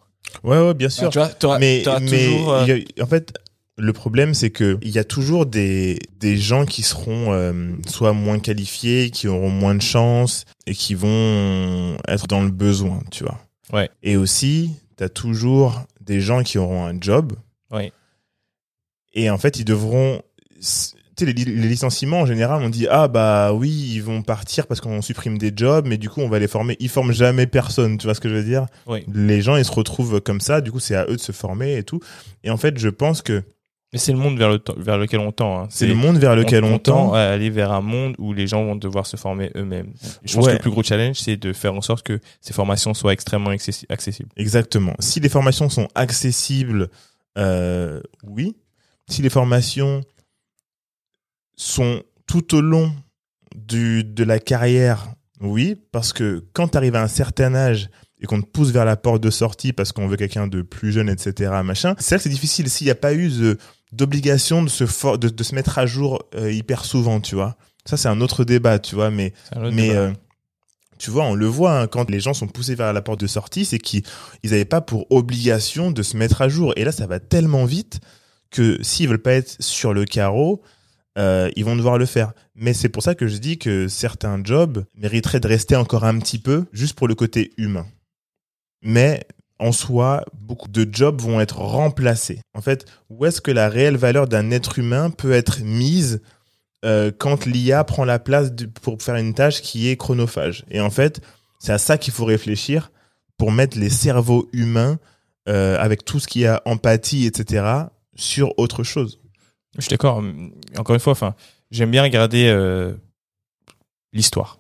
Ouais, ouais, bien sûr. Tu vois, mais toujours, euh, il a- en fait le problème c'est que il y a toujours des des gens qui seront euh, soit moins qualifiés qui auront moins de chance et qui vont être dans le besoin tu vois Ouais. et aussi t'as toujours des gens qui auront un job Ouais. et en fait ils devront tu sais, les, les licenciements en général on dit ah bah oui ils vont partir parce qu'on supprime des jobs mais du coup on va les former ils forment jamais personne tu vois ce que je veux dire? Oui. les gens ils se retrouvent comme ça du coup c'est à eux de se former et tout et en fait je pense que Mais c'est le monde vers, le temps- vers lequel on tend. hein. c'est le monde vers lequel on, tend à aller vers un monde où les gens vont devoir se former eux-mêmes. Je pense Ouais. que le plus gros challenge, c'est de faire en sorte que ces formations soient extrêmement accessi- accessibles. exactement si les formations sont accessibles euh, oui si les formations sont tout au long du de la carrière oui parce que quand tu arrives à un certain âge et qu'on te pousse vers la porte de sortie parce qu'on veut quelqu'un de plus jeune, etc., machin, que c'est difficile s'il n'y a pas eu de- d'obligation de se, for- de, de se mettre à jour euh, hyper souvent, tu vois. Ça, c'est un autre débat, tu vois, mais Mais euh, tu vois, on le voit hein, quand les gens sont poussés vers la porte de sortie, c'est qu'ils n'avaient pas pour obligation de se mettre à jour. Et là, ça va tellement vite que s'ils veulent pas être sur le carreau, euh, ils vont devoir le faire. Mais c'est pour ça que je dis que certains jobs mériteraient de rester encore un petit peu, juste pour le côté humain. Mais en soi, beaucoup de jobs vont être remplacés. En fait, où est-ce que la réelle valeur d'un être humain peut être mise euh, quand l'IA prend la place de- pour faire une tâche qui est chronophage? Et en fait, c'est à ça qu'il faut réfléchir pour mettre les cerveaux humains euh, avec tout ce qui a empathie, etc., sur autre chose. Je suis d'accord. Encore une fois, enfin, j'aime bien regarder euh, l'histoire.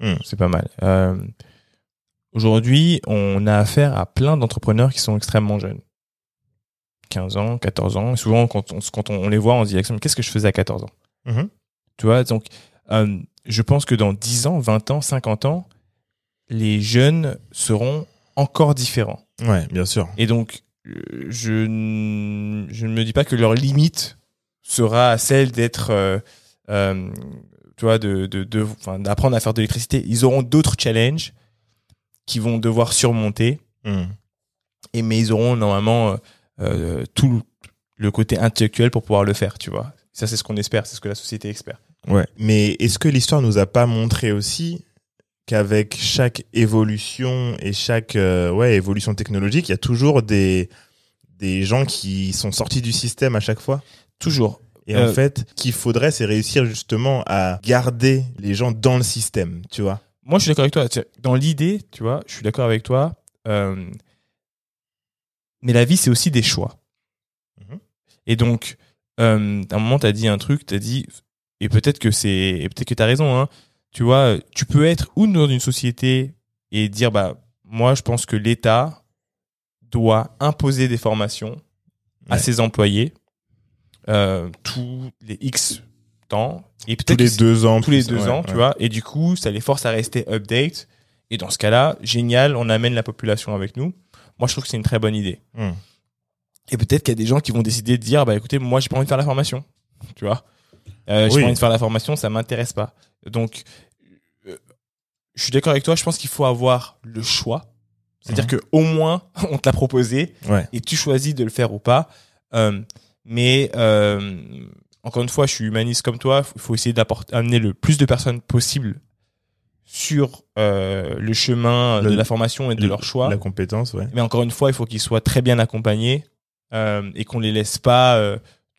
Hmm. C'est pas mal. Aujourd'hui, on a affaire à plein d'entrepreneurs qui sont extrêmement jeunes. 15 ans, 14 ans. Et souvent, quand on, quand on les voit, on se dit, qu'est-ce que je faisais à 14 ans? Mhm. Tu vois, donc, euh, je pense que dans 10 ans, 20 ans, 50 ans, les jeunes seront encore différents. Ouais, bien sûr. Et donc, je, n- je ne me dis pas que leur limite sera celle d'être, euh, euh, tu vois, de, de, de- enfin, d'apprendre à faire de l'électricité. Ils auront d'autres challenges qu'ils vont devoir surmonter, Hmm. et mais ils auront normalement euh, euh, tout le côté intellectuel pour pouvoir le faire, tu vois. Ça, c'est ce qu'on espère, c'est ce que la société espère. Ouais. Mais est-ce que l'histoire nous a pas montré aussi qu'avec chaque évolution et chaque euh, ouais, évolution technologique, il y a toujours des, des gens qui sont sortis du système à chaque fois? Toujours. Et Euh, en fait, ce qu'il faudrait, c'est réussir justement à garder les gens dans le système, tu vois. Moi, je suis d'accord avec toi. Dans l'idée, tu vois, je suis d'accord avec toi. euh, mais la vie, c'est aussi des choix. Mhm. Et donc, euh, à un moment, tu as dit un truc, tu as dit, et peut-être que c'est, peut-être que tu as raison, hein, tu vois, tu peux être ou dans une société et dire, bah, moi, je pense que l'État doit imposer des formations à ses employés euh, tous les X temps. Et Tous peut-être les que c'est- deux ans. tous les deux ouais, ans, tu vois. Et du coup, ça les force à rester update. Et dans ce cas-là, génial, on amène la population avec nous. Moi, je trouve que c'est une très bonne idée. Hmm. Et peut-être qu'il y a des gens qui vont décider de dire, bah écoutez, moi, j'ai pas envie de faire la formation. Tu vois euh, J'ai Oui. pas envie de faire la formation, ça m'intéresse pas. Donc, euh, je suis d'accord avec toi. Je pense qu'il faut avoir le choix. C'est-à-dire que au moins, on te l'a proposé Ouais. et tu choisis de le faire ou pas. Euh, mais euh, encore une fois, je suis humaniste comme toi. Il faut essayer d'amener le plus de personnes possible sur euh, le chemin Le- de la formation et de Le- leur choix. La compétence, ouais. Mais encore une fois, il faut qu'ils soient très bien accompagnés euh, et qu'on les laisse pas, euh,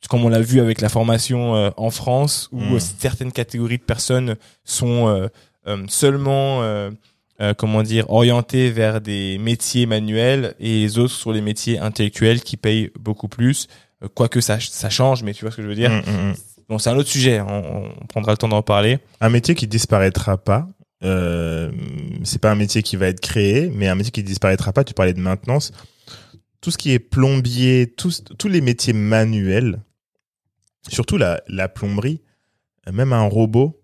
comme on l'a vu avec la formation euh, en France, où Mm. euh, certaines catégories de personnes sont seulement, euh, euh, comment dire, orientées vers des métiers manuels et les autres sur les métiers intellectuels qui payent beaucoup plus. Quoique ça, ça change, mais tu vois ce que je veux dire. Hmm, hmm, hmm. Bon, c'est un autre sujet. On, on prendra le temps d'en parler. Un métier qui disparaîtra pas. Euh, c'est pas un métier qui va être créé, mais un métier qui disparaîtra pas. Tu parlais de maintenance. Tout ce qui est plombier, tous, tous les métiers manuels, surtout la, la plomberie, même un robot,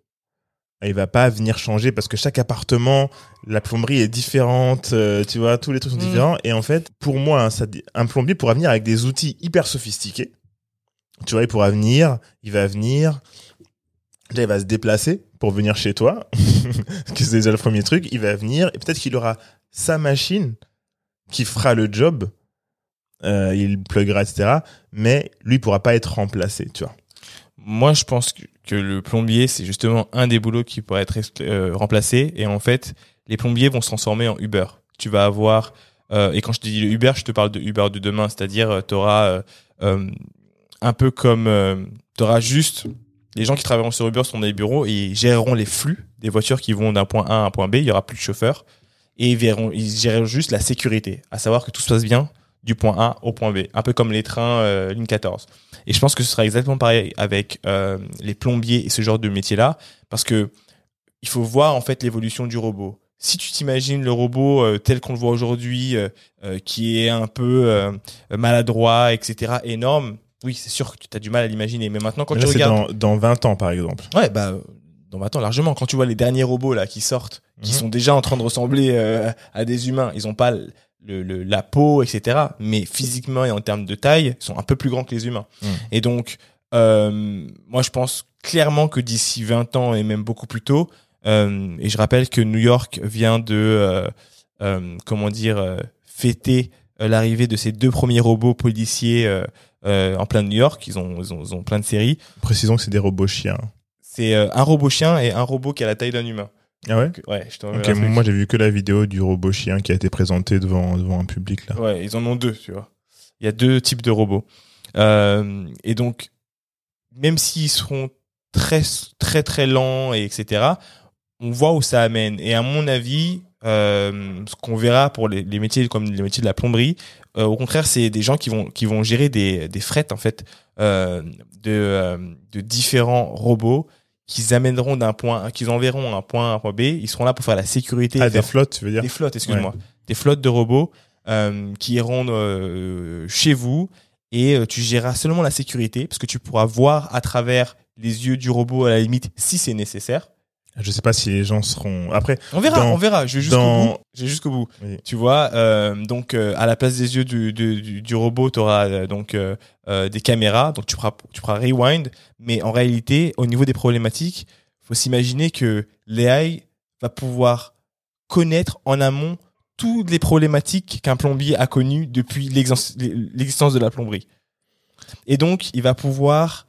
il va pas venir changer parce que chaque appartement, la plomberie est différente, euh, tu vois, tous les trucs sont Mhm. différents. Et en fait, pour moi, hein, ça, un plombier pourra venir avec des outils hyper sophistiqués. Tu vois, il pourra venir, il va venir, déjà il va se déplacer pour venir chez toi, parce que c'est déjà le premier truc. Il va venir et peut-être qu'il aura sa machine qui fera le job, euh, il pluguera, etc. Mais lui pourra pas être remplacé, tu vois. Moi, je pense que, que le plombier, c'est justement un des boulots qui pourrait être euh, remplacé. Et en fait, les plombiers vont se transformer en Uber. Tu vas avoir, euh, et quand je te dis Uber, je te parle de Uber de demain, c'est-à-dire tu auras un peu comme, tu auras juste les gens qui travailleront sur Uber sont dans les bureaux et ils géreront les flux des voitures qui vont d'un point A à un point B. Il y aura plus de chauffeurs et ils verront, ils géreront juste la sécurité, à savoir que tout se passe bien du point A au point B, un peu comme les trains euh, ligne 14. Et je pense que ce sera exactement pareil avec euh, les plombiers et ce genre de métier-là, parce que il faut voir en fait l'évolution du robot. Si tu t'imagines le robot euh, tel qu'on le voit aujourd'hui, euh, qui est un peu maladroit, etc., énorme, oui, c'est sûr que tu as du mal à l'imaginer. Mais maintenant, quand Mais tu là, regardes, dans, dans 20 ans, par exemple. ouais, bah, dans attends largement. Quand tu vois les derniers robots là qui sortent, qui Mhm. sont déjà en train de ressembler euh, à des humains, ils ont pas le, le, la peau, etc. Mais physiquement et en termes de taille, sont un peu plus grands que les humains. Mhm. Et donc, euh, moi, je pense clairement que d'ici 20 ans et même beaucoup plus tôt, euh, et je rappelle que New York vient de, euh, comment dire, fêter l'arrivée de ces deux premiers robots policiers en plein New York. Ils ont, ils ont, ils ont plein de séries. Précisons que c'est des robots chiens. C'est un robot chien et un robot qui a la taille d'un humain. Ah ouais Ouais, je Ok, moi j'ai vu que la vidéo du robot chien qui a été présenté devant, devant un public là. Ouais, ils en ont deux, tu vois. Il y a deux types de robots. Euh, et donc, même s'ils seront très, très, très lents, et etc., on voit où ça amène. Et à mon avis, euh, ce qu'on verra pour les, les métiers comme les métiers de la plomberie, euh, au contraire, c'est des gens qui vont, qui vont gérer des, des frettes, en fait, de, de différents robots qu'ils amèneront d'un point, qu'ils enverront un point A à un point B. Ils seront là pour faire la sécurité. Ah, des flottes, tu veux dire des flottes, excuse-moi. Des flottes de robots euh, qui iront euh, chez vous et euh, tu géreras seulement la sécurité parce que tu pourras voir à travers les yeux du robot à la limite si c'est nécessaire. Je sais pas si les gens seront. Après, On verra, Dans- on verra. Je vais jusqu'au dans- bout. Jusqu'au bout. Oui. Tu vois, euh, donc euh, à la place des yeux du, du, robot, tu auras donc euh, euh, des caméras, donc tu pourras tu pourras rewind. Mais en réalité, au niveau des problématiques, faut s'imaginer que l'AI va pouvoir connaître en amont toutes les problématiques qu'un plombier a connues depuis l'existence de la plomberie. Et donc, il va pouvoir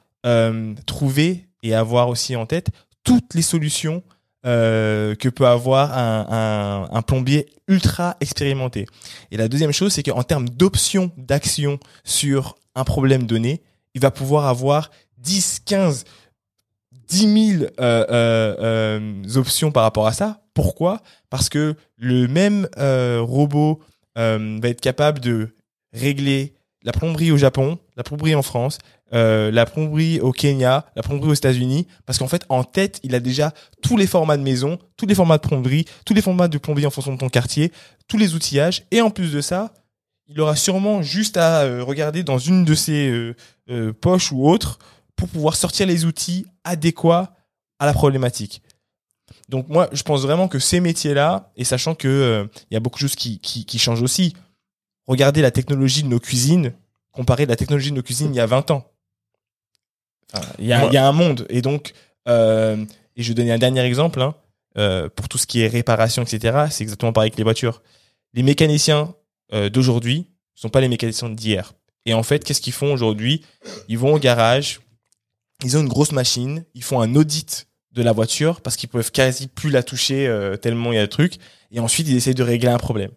trouver et avoir aussi en tête toutes les solutions euh, que peut avoir un, plombier ultra expérimenté. Et la deuxième chose, c'est qu'en termes d'options d'action sur un problème donné, il va pouvoir avoir 10, 15, 10 000 euh, euh, euh, options par rapport à ça. Pourquoi? Parce que le même euh, robot euh, va être capable de régler la plomberie au Japon, la plomberie en France, euh, la plomberie au Kenya, la plomberie aux États-Unis, parce qu'en fait, en tête, il a déjà tous les formats de maison, tous les formats de plomberie, tous les formats de plomberie en fonction de ton quartier, tous les outillages, et en plus de ça, il aura sûrement juste à euh, regarder dans une de ses euh, poches ou autres pour pouvoir sortir les outils adéquats à la problématique. Donc moi, je pense vraiment que ces métiers-là, et sachant que il y a beaucoup de choses qui, changent aussi, regardez la technologie de nos cuisines comparée la technologie de nos cuisines il y a 20 ans. Il, y a, Moi- il y a un monde. Et donc, euh, et je vais donner un dernier exemple, hein, euh, pour tout ce qui est réparation, etc., c'est exactement pareil que les voitures. Les mécaniciens euh, d'aujourd'hui ne sont pas les mécaniciens d'hier. Et en fait, qu'est-ce qu'ils font aujourd'hui? Ils vont au garage, ils ont une grosse machine, ils font un audit de la voiture parce qu'ils peuvent quasi plus la toucher tellement il y a de trucs. Et ensuite, ils essayent de régler un problème.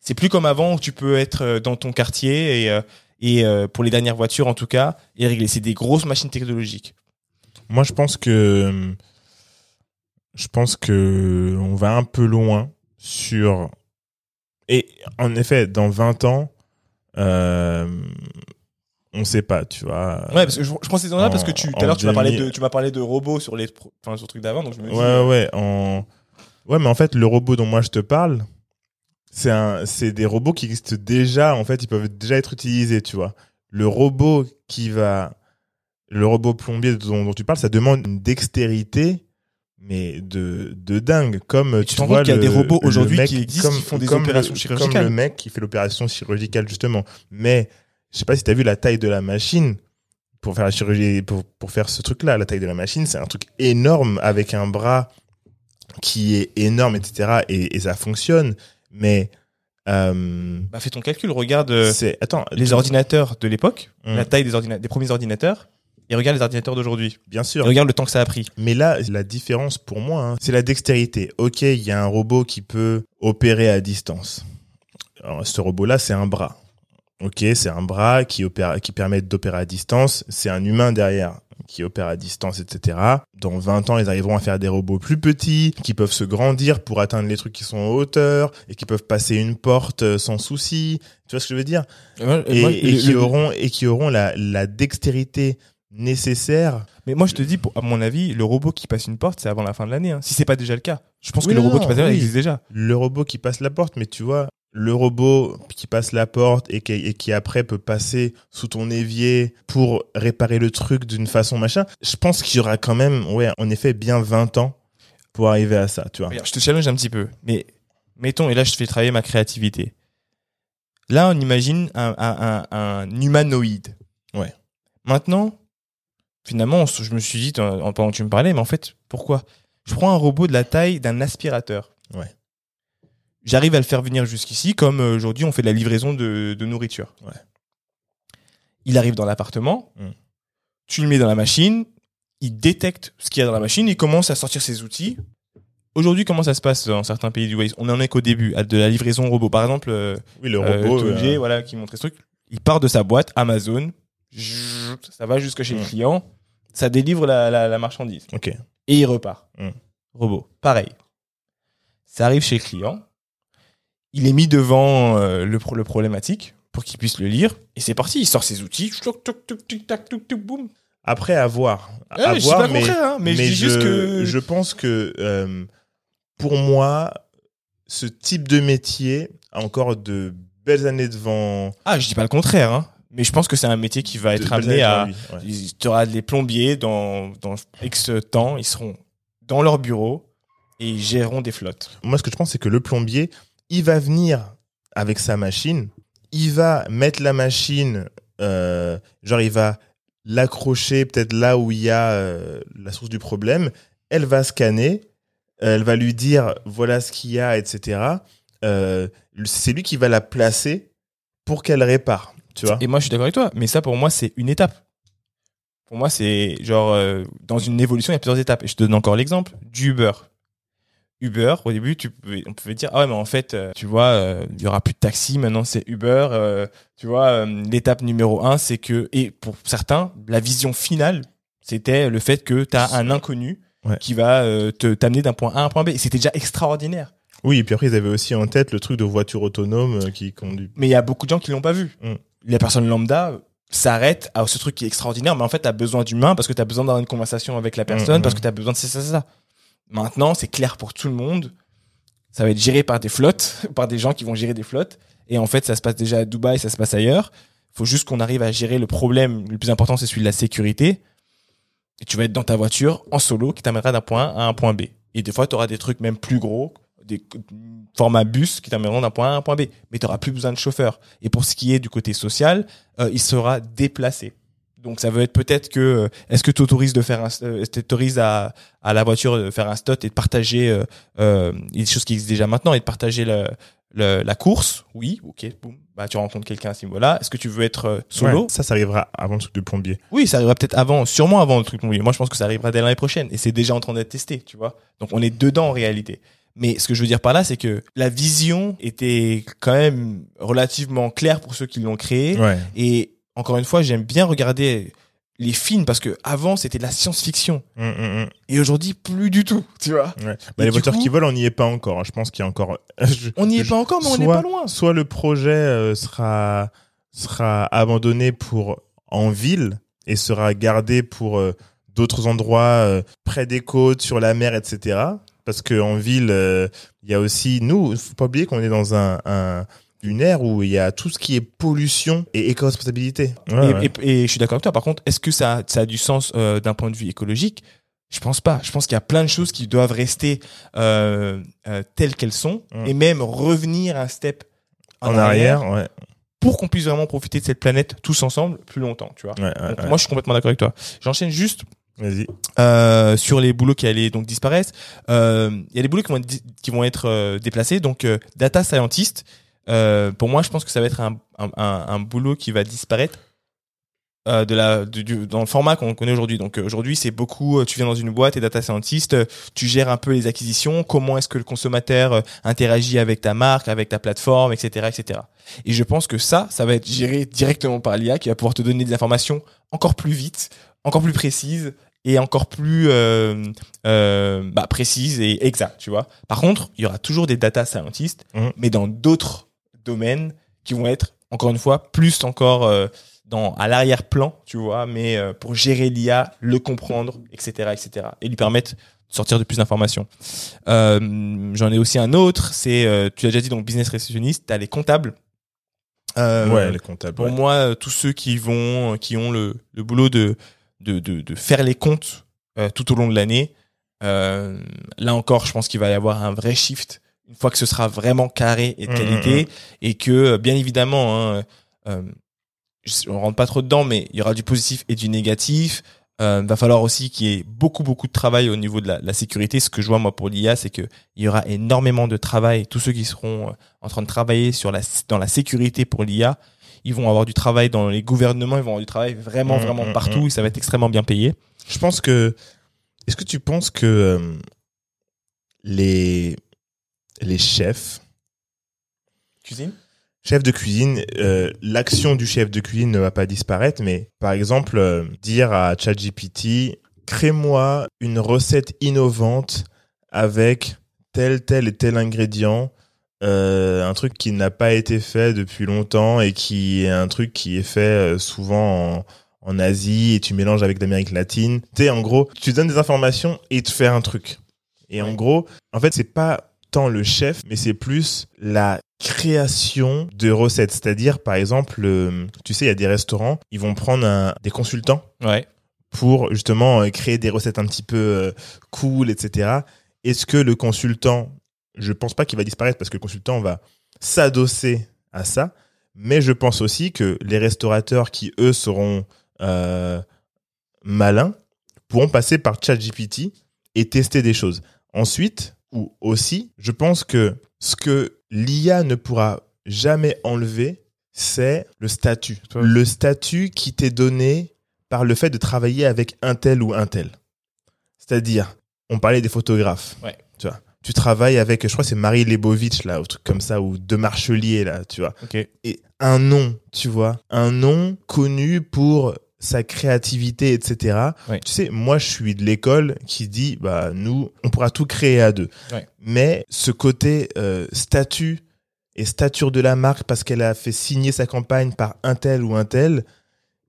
C'est plus comme avant où tu peux être dans ton quartier et, et euh, pour les dernières voitures en tout cas et régler. C'est des grosses machines technologiques. moi je pense que. Je pense que on va un peu loin sur. Et en effet, dans 20 ans, euh, on sait pas, tu vois. Ouais, parce que je, je prends ces là En- parce que tu tout à l'heure tu m'as parlé 2000. de tu m'as parlé de robots sur les enfin sur le truc d'avant donc je me dis Ouais, ouais, en... ouais, mais en fait, le robot dont moi je te parle, c'est un, c'est des robots qui existent déjà. En fait, ils peuvent déjà être utilisés, tu vois. Le robot qui va, le robot plombier dont, dont tu parles, ça demande une dextérité, mais de, de dingue. Comme tu vois qu'il y a des robots aujourd'hui qui existent, qui font des opérations le, chirurgicales. Comme le mec qui fait l'opération chirurgicale justement. Mais je sais pas si t'as vu la taille de la machine pour faire la chirurgie, pour, pour faire ce truc-là. La taille de la machine, c'est un truc énorme avec un bras qui est énorme, etc. Et, et ça fonctionne. Mais euh, bah fais ton calcul, regarde euh, c'est attends, les ordinateurs de l'époque, Hum. la taille des premiers ordinateurs et regarde les ordinateurs d'aujourd'hui. bien Et sûr. regarde le temps que ça a pris. Mais là, la différence pour moi, hein, c'est la dextérité. Ok, il y a un robot qui peut opérer à distance. Alors, ce robot-là, c'est un bras. Ok, c'est un bras qui opère, qui permet d'opérer à distance. C'est un humain derrière qui opère à distance, etc. Dans 20 ans, ils arriveront à faire des robots plus petits, qui peuvent se grandir pour atteindre les trucs qui sont en hauteur et qui peuvent passer une porte euh, sans souci. Tu vois ce que je veux dire? Et, Moi, et le- qui le- auront et qui auront la, la dextérité nécessaire Mais moi, je te dis, pour- à mon avis, le robot qui passe une porte, c'est avant la fin de l'année. hein. Si c'est pas déjà le cas. Je pense Oui, que le non, robot qui passe oui. existe déjà. le robot qui passe la porte, mais tu vois, le robot qui passe la porte et qui, et qui après peut passer sous ton évier pour réparer le truc d'une façon machin, je pense qu'il y aura quand même, ouais, en effet, bien 20 ans pour arriver à ça, tu vois. Regarde, je te challenge un petit peu. Mais mettons, et là, je te fais travailler ma créativité. Là, on imagine un, un, un, un humanoïde. Ouais. Maintenant, finalement, je me suis dit, en- en- pendant que tu me parlais, mais en fait, pourquoi? Je prends un robot de la taille d'un aspirateur. Ouais. J'arrive à le faire venir jusqu'ici, comme euh, aujourd'hui, on fait de la livraison de, de nourriture. Ouais. Il arrive dans l'appartement, Mm. tu le mets dans la machine, il détecte ce qu'il y a dans la machine, il commence à sortir ses outils. aujourd'hui, comment ça se passe dans certains pays du West? On en est qu'au début, à de la livraison robot. Par exemple, euh, Oui, le euh, robot. Euh, voilà, qui montrait ce truc. Il part de sa boîte, Amazon, ça va jusque chez le Mm. client, ça délivre la, la, la marchandise. Ok. Et il repart. Mm. Robot. Pareil. Ça arrive chez le client. Il est mis devant euh, le, pro- le problématique pour qu'il puisse le lire. Et c'est parti. Il sort ses outils. Boum. Après, à voir. Ouais, à je voir, mais, hein, mais, je dis je, juste que. je pense que euh, pour moi, ce type de métier a encore de belles années devant. Ah, je dis pas le contraire. Hein. Mais je pense que c'est un métier qui va être amené à. lui, ouais. Tu auras des plombiers dans, dans X temps. Ils seront dans leur bureau et ils géreront des flottes. Moi, ce que je pense, c'est que le plombier, il va venir avec sa machine, il va mettre la machine, euh, genre il va l'accrocher peut-être là où il y a euh, la source du problème, elle va scanner, elle va lui dire voilà ce qu'il y a, etc. Euh, c'est lui qui va la placer pour qu'elle répare, tu vois. Et moi, je suis d'accord avec toi. Mais ça, pour moi, c'est une étape. Pour moi, c'est genre, euh, dans une évolution, il y a plusieurs étapes. Et je te donne encore l'exemple du. Uber, au début, tu pouvais, on pouvait dire, ah ouais, mais en fait, euh, tu vois, euh, il y aura plus de taxi, maintenant c'est Uber. euh, tu vois, l'étape numéro un, c'est que, et pour certains, la vision finale, c'était le fait que tu as un inconnu Ouais. qui va te t'amener d'un point A à un point B. Et c'était déjà extraordinaire. Oui, et puis après, ils avaient aussi en tête le truc de voiture autonome qui conduit. Mais il y a beaucoup de gens qui l'ont pas vu. Mm. Les personnes lambda s'arrêtent à ce truc qui est extraordinaire, mais en fait, tu as besoin d'humain parce que tu as besoin d'avoir une conversation avec la personne, Mm, parce mm. que tu as besoin de ça, ça, ça. Maintenant, c'est clair pour tout le monde. Ça va être géré par des flottes, par des gens qui vont gérer des flottes. Et en fait, ça se passe déjà à Dubaï, ça se passe ailleurs. Il faut juste qu'on arrive à gérer le problème. Le plus important, c'est celui de la sécurité. Et tu vas être dans ta voiture en solo qui t'amènera d'un point A à un point B. Et des fois, tu auras des trucs même plus gros, des formats bus qui t'amèneront d'un point A à un point B. Mais tu n'auras plus besoin de chauffeur. Et pour ce qui est du côté social, euh, il sera déplacé. Donc ça veut être peut-être que euh, est-ce que tu autorises de faire un euh, t'autorises à à la voiture de faire un stot et de partager euh, euh, des choses qui existent déjà maintenant et de partager le, le- la course? Oui ok boum bah tu rencontres quelqu'un à ce niveau-là est-ce que tu veux être euh, solo? Ouais, ça, ça arrivera avant le truc de plombier. oui, ça arrivera peut-être avant, sûrement avant le truc mobile. Moi, je pense que ça arrivera dès l'année prochaine et c'est déjà en train d'être testé, tu vois. Donc, on est dedans en réalité. Mais ce que je veux dire par là, c'est que la vision était quand même relativement claire pour ceux qui l'ont créé. Ouais. Et encore une fois, j'aime bien regarder les films parce que avant c'était de la science-fiction Hum, hum, hum. et aujourd'hui plus du tout, tu vois. Ouais. Bah, les voitures coup- qui volent, on n'y est pas encore. hein. Je pense qu'il y a encore. je- On n'y est je- pas encore, mais on n'est soit- pas loin. Soit le projet euh, sera sera abandonné pour en ville et sera gardé pour euh, d'autres endroits euh, près des côtes, sur la mer, etc. Parce que en ville, il y a aussi nous. Faut pas oublier qu'on est dans un, un une ère où il y a tout ce qui est pollution et éco-responsabilité. Ouais, et, ouais. et- et je suis d'accord avec toi. Par contre, est-ce que ça, ça a du sens euh, d'un point de vue écologique? Je pense pas. Je pense qu'il y a plein de choses qui doivent rester euh, euh, telles qu'elles sont et même revenir un step en, en arrière, ouais. pour qu'on puisse vraiment profiter de cette planète tous ensemble plus longtemps. Tu vois. ouais, ouais, Donc, ouais. Moi, je suis complètement d'accord avec toi. J'enchaîne juste euh, sur les boulots qui allaient donc disparaître. Euh, Il y a des boulots qui vont être, qui vont être euh, déplacés. Donc, euh, data scientist, euh, pour moi, je pense que ça va être un, un, un, un boulot qui va disparaître euh, de la, du, du- dans le format qu'on connaît aujourd'hui. Donc, euh, aujourd'hui, c'est beaucoup, tu viens dans une boîte et data scientist, tu gères un peu les acquisitions, comment est-ce que le consommateur interagit avec ta marque, avec ta plateforme, etc., etc. Et je pense que ça, ça va être géré directement par l'IA qui va pouvoir te donner des informations encore plus vite, encore plus précises et encore plus euh, euh, bah, précises et exactes, tu vois. Par contre, il y aura toujours des data scientists, Mhm. mais dans d'autres domaines qui vont être, encore une fois, plus encore euh, dans à l'arrière-plan, tu vois, mais euh, pour gérer l'IA, le comprendre, etc., etc., et lui permettre de sortir de plus d'informations. Euh, J'en ai aussi un autre, c'est, tu as déjà dit, donc business réceptionniste, tu as les comptables. Ouais, les comptables. pour ouais. moi, tous ceux qui vont, qui ont le, le boulot de, de, de, de faire les comptes tout au long de l'année, là encore, je pense qu'il va y avoir un vrai shift une fois que ce sera vraiment carré et de Mm, qualité et que, euh, bien évidemment, hein, euh, je- on rentre pas trop dedans, mais il y aura du positif et du négatif. Euh, va falloir aussi qu'il y ait beaucoup beaucoup de travail au niveau de la, la sécurité. Ce que je vois moi pour l'IA, c'est que il y aura énormément de travail. Tous ceux qui seront euh, en train de travailler sur la dans la sécurité pour l'IA, ils vont avoir du travail dans les gouvernements, ils vont avoir du travail vraiment vraiment partout et ça va être extrêmement bien payé. Je pense que. Est-ce que tu penses que euh, les les chefs Cuisine? Chef de cuisine, euh, l'action du chef de cuisine ne va pas disparaître, mais par exemple, euh, dire à ChatGPT, crée-moi une recette innovante avec tel, tel et tel ingrédient, euh, un truc qui n'a pas été fait depuis longtemps et qui est un truc qui est fait souvent en, en Asie et tu mélanges avec l'Amérique latine. Tu sais, en gros, tu donnes des informations et il te fait un truc. Et en gros, en fait, c'est pas tant le chef, mais c'est plus la création de recettes. C'est-à-dire, par exemple, euh, tu sais, il y a des restaurants, ils vont prendre un- des consultants Ouais. pour justement euh, créer des recettes un petit peu euh, cool, etc. Est-ce que le consultant, je pense pas qu'il va disparaître parce que le consultant va s'adosser à ça, mais je pense aussi que les restaurateurs qui eux seront euh, malins pourront passer par ChatGPT et tester des choses. Ensuite, ou aussi, je pense que ce que l'IA ne pourra jamais enlever, c'est le statut. Le statut qui t'est donné par le fait de travailler avec un tel ou un tel. C'est-à-dire, on parlait des photographes. Ouais. Tu vois, tu travailles avec, je crois c'est Marie Lebovitch, là, ou truc comme ça, ou De Marchelier, là, tu vois. Et un nom, tu vois, un nom connu pour sa créativité, etc. Tu sais, moi, je suis de l'école qui dit, bah, nous, on pourra tout créer à deux. Mais ce côté euh, statut et stature de la marque parce qu'elle a fait signer sa campagne par un tel ou un tel,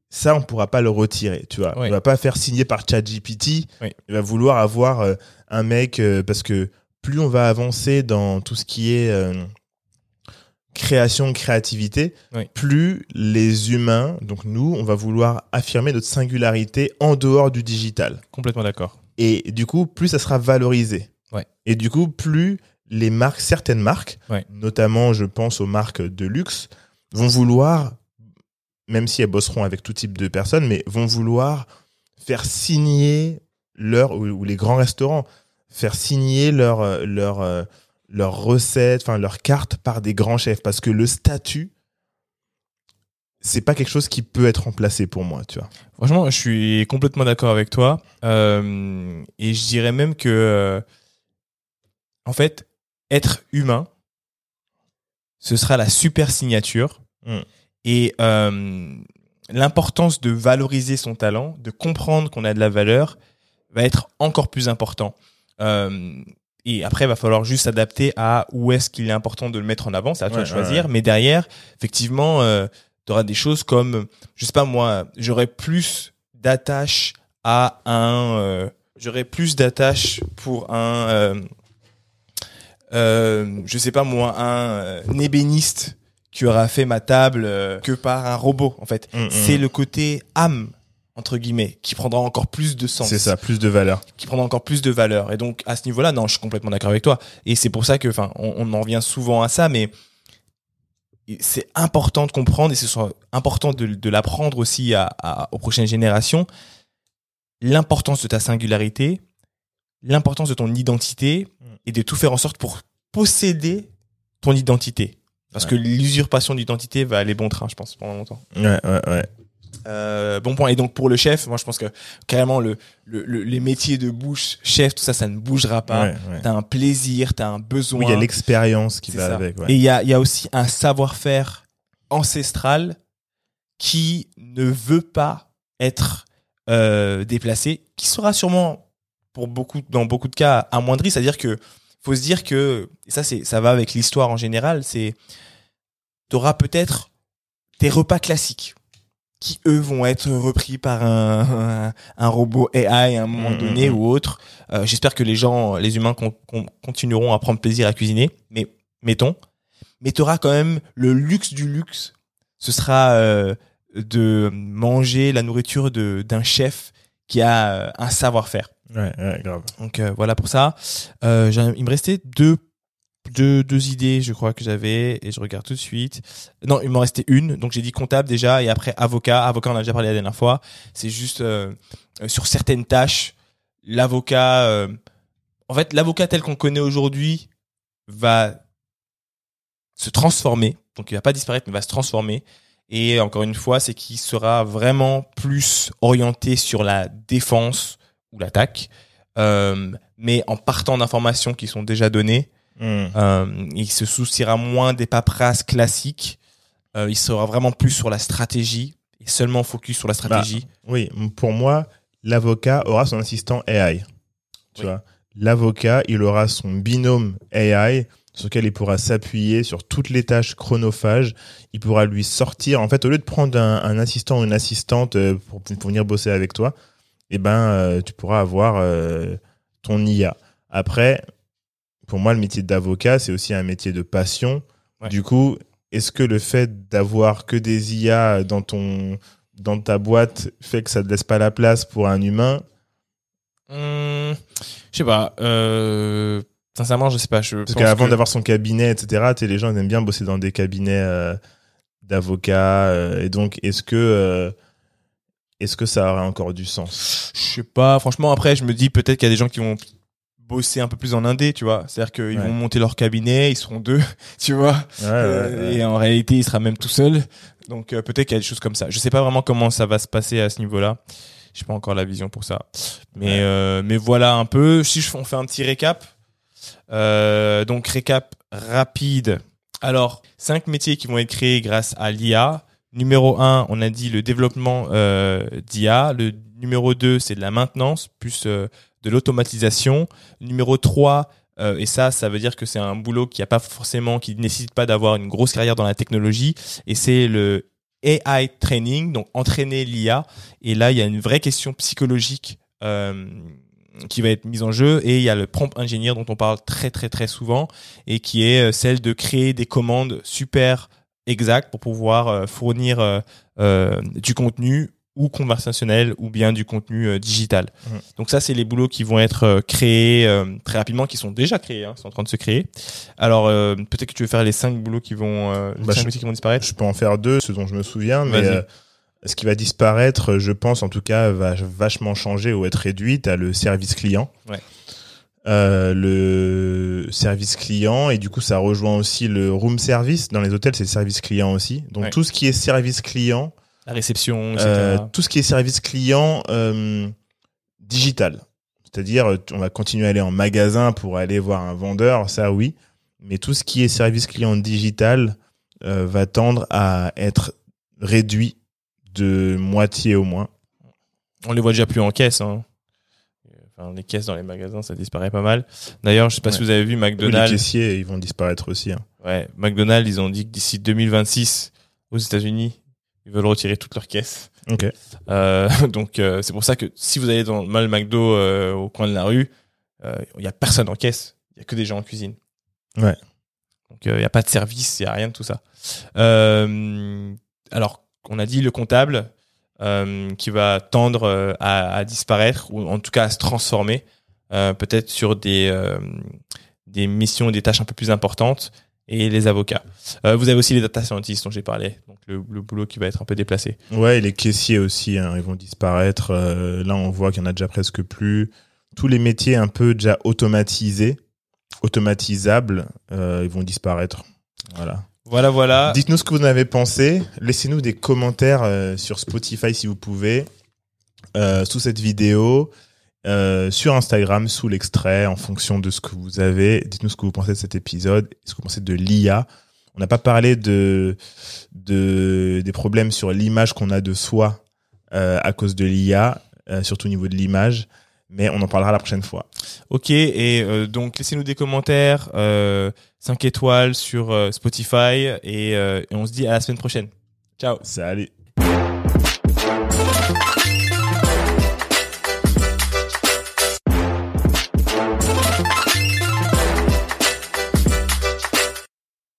ça, on pourra pas le retirer, tu vois. On va pas faire signer par ChatGPT. Il va vouloir avoir euh, un mec euh, parce que plus on va avancer dans tout ce qui est création, créativité, Oui. plus les humains, donc nous, on va vouloir affirmer notre singularité en dehors du digital. Complètement d'accord. Et du coup, plus ça sera valorisé. Ouais. Et du coup, plus les marques, certaines marques, Ouais. notamment je pense aux marques de luxe, vont vouloir, même si elles bosseront avec tout type de personnes, mais vont vouloir faire signer leur, ou, ou les grands restaurants, faire signer leur, euh, leur, euh, leurs recettes, enfin leurs cartes par des grands chefs. Parce que le statut, c'est pas quelque chose qui peut être remplacé pour moi, tu vois. Franchement, je suis complètement d'accord avec toi. Euh, et je dirais même que, euh, en fait, être humain, ce sera la super signature. Mm. Et euh, l'importance de valoriser son talent, de comprendre qu'on a de la valeur, va être encore plus important. Euh, et après, il va falloir juste s'adapter à où est-ce qu'il est important de le mettre en avant. C'est à toi de choisir. Mais derrière, effectivement, euh, tu auras des choses comme, je sais pas moi, j'aurais plus d'attache à un, euh, j'aurais plus d'attache pour un, euh, euh, je sais pas moi, un ébéniste qui aura fait ma table que par un robot. En fait, Mm, mm. c'est le côté âme entre guillemets qui prendra encore plus de sens C'est ça, plus de valeur. qui prendra encore plus de valeur. Et donc à ce niveau-là, non, je suis complètement d'accord avec toi. Et c'est pour ça que, enfin, on, on en revient souvent à ça, mais c'est important de comprendre et c'est important de, de l'apprendre aussi à, à- aux prochaines générations l'importance de ta singularité, l'importance de ton identité et de tout faire en sorte pour posséder ton identité. Parce Ouais. que l'usurpation d'identité va aller bon train, je pense, pendant longtemps. Ouais, ouais, ouais. Euh, bon point. Et donc pour le chef, moi je pense que carrément le, le, le- les métiers de bouche, chef, tout ça, ça ne bougera pas. Ouais, ouais. T'as un plaisir, t'as un besoin. Oui, il y a l'expérience qui va ça. avec. Ouais. Et il y a, il y a aussi un savoir-faire ancestral qui ne veut pas être euh, déplacé, qui sera sûrement pour beaucoup, dans beaucoup de cas amoindri. C'est-à-dire que faut se dire que et ça c'est ça va avec l'histoire en général. C'est t'auras peut-être tes repas classiques qui eux vont être repris par un, un, un robot AI à un moment Mhm, donné mhm. ou autre. Euh, J'espère que les gens, les humains con- con- continueront à prendre plaisir à cuisiner, mais mettons. Mais tu auras quand même le luxe du luxe. Ce sera euh, de manger la nourriture de d'un chef qui a euh, un savoir-faire. Ouais, ouais, grave. Donc euh, voilà pour ça. Euh, il me restait deux, deux, idées, je crois que j'avais, et je regarde tout de suite. Non, il m'en restait une. Donc j'ai dit comptable déjà, et après avocat. Avocat, on a déjà parlé la dernière fois. C'est juste euh, sur certaines tâches, l'avocat. euh, en fait, l'avocat tel qu'on connaît aujourd'hui va se transformer. Donc il va pas disparaître, mais va se transformer. Et encore une fois, c'est qu'il sera vraiment plus orienté sur la défense ou l'attaque. Euh, mais en partant d'informations qui sont déjà données. Hmm. Euh, il se souciera moins des paperasses classiques. Euh, il sera vraiment plus sur la stratégie et seulement focus sur la stratégie. Oui, pour moi, l'avocat aura son assistant AI. Tu Oui. vois, l'avocat, il aura son binôme AI sur lequel il pourra s'appuyer sur toutes les tâches chronophages. Il pourra lui sortir, en fait, au lieu de prendre un, un assistant ou une assistante euh, pour, pour venir bosser avec toi, eh ben, euh, tu pourras avoir ton IA. Après, pour moi, le métier d'avocat, c'est aussi un métier de passion. Ouais. Du coup, est-ce que le fait d'avoir que des IA dans ton dans ta boîte fait que ça te laisse pas la place pour un humain? Hum, je sais pas. Euh, sincèrement, je sais pas. Je Parce qu'avant que- d'avoir son cabinet, etc., les gens ils aiment bien bosser dans des cabinets euh, d'avocats. euh, et donc, est-ce que est-ce que ça aurait encore du sens? Je sais pas. Franchement, après, je me dis peut-être qu'il y a des gens qui vont bosser un peu plus en indé, tu vois. C'est-à-dire qu'ils Ouais. vont monter leur cabinet, ils seront deux, tu vois. Ouais, Euh. Et en réalité, il sera même tout seul. Donc euh, peut-être qu'il y a des choses comme ça. Je sais pas vraiment comment ça va se passer à ce niveau-là. J'ai pas encore la vision pour ça. Mais euh, mais voilà un peu. Si je, on fait un petit récap. Donc récap rapide. Alors cinq métiers qui vont être créés grâce à l'IA. Numéro un, on a dit le développement euh, d'IA. Le numéro 2, c'est de la maintenance plus euh, de l'automatisation. Numéro 3, euh, et ça, ça veut dire que c'est un boulot qui a pas forcément, qui nécessite pas d'avoir une grosse carrière dans la technologie. Et c'est le AI training, donc entraîner l'IA. Et là, il y a une vraie question psychologique euh, qui va être mise en jeu. Et il y a le prompt engineer dont on parle très très très souvent et qui est euh, celle de créer des commandes super exactes pour pouvoir euh, fournir euh, euh, du contenu ou conversationnel ou bien du contenu euh, digital. Mhm. Donc ça, c'est les boulots qui vont être euh, créés euh, très rapidement, qui sont déjà créés, hein, sont en train de se créer. Alors peut-être que tu veux faire les cinq boulots qui vont, les Bah, cinq je- métiers qui vont disparaître. Je peux en faire deux, ce dont je me souviens, mais ce qui va disparaître, je pense en tout cas, va vachement changer ou être réduit. T'as le service client. Ouais. Euh, le service client et du coup ça rejoint aussi le room service dans les hôtels c'est service client aussi donc Ouais. tout ce qui est service client La réception, etc. Euh, tout ce qui est service client euh, digital. C'est-à-dire, euh, on va continuer à aller en magasin pour aller voir un vendeur, ça oui. Mais tout ce qui est service client digital euh, va tendre à être réduit de moitié au moins. On les voit déjà plus en caisse. Hein. Enfin, les caisses dans les magasins, ça disparaît pas mal. D'ailleurs, je sais pas si vous avez vu Les McDonald's. caissiers, ils vont disparaître aussi. hein. Ouais, McDonald's, ils ont dit que d'ici 2026, aux États-Unis, ils veulent retirer toutes leurs caisses. Ok. Euh, donc euh, c'est pour ça que si vous allez dans le McDo euh, au coin de la rue, euh, il y a personne en caisse, il y a que des gens en cuisine. Ouais. Donc il y a pas de service, il y a rien de tout ça. Alors on a dit le comptable qui va tendre à, à disparaître ou en tout cas à se transformer, peut-être sur des des missions, des tâches un peu plus importantes et les avocats. Euh, vous avez aussi les data scientists dont j'ai parlé, donc le, le boulot qui va être un peu déplacé. Ouais, et les caissiers aussi, hein, ils vont disparaître. Euh, là, on voit qu'il y en a déjà presque plus. Tous les métiers un peu déjà automatisés, automatisables, euh, ils vont disparaître. Voilà. Voilà, voilà. Dites-nous ce que vous en avez pensé. Laissez-nous des commentaires sur Spotify si vous pouvez, sous cette vidéo, euh, sur Instagram, sous l'extrait, en fonction de ce que vous avez. Dites-nous ce que vous pensez de cet épisode, ce que vous pensez de l'IA. On n'a pas parlé de, de des problèmes sur l'image qu'on a de soi euh, à cause de l'IA, euh, surtout au niveau de l'image, mais on en parlera la prochaine fois. Ok, et euh, donc laissez-nous des commentaires, euh, 5 étoiles sur euh, Spotify, et, euh, et on se dit à la semaine prochaine. Ciao Salut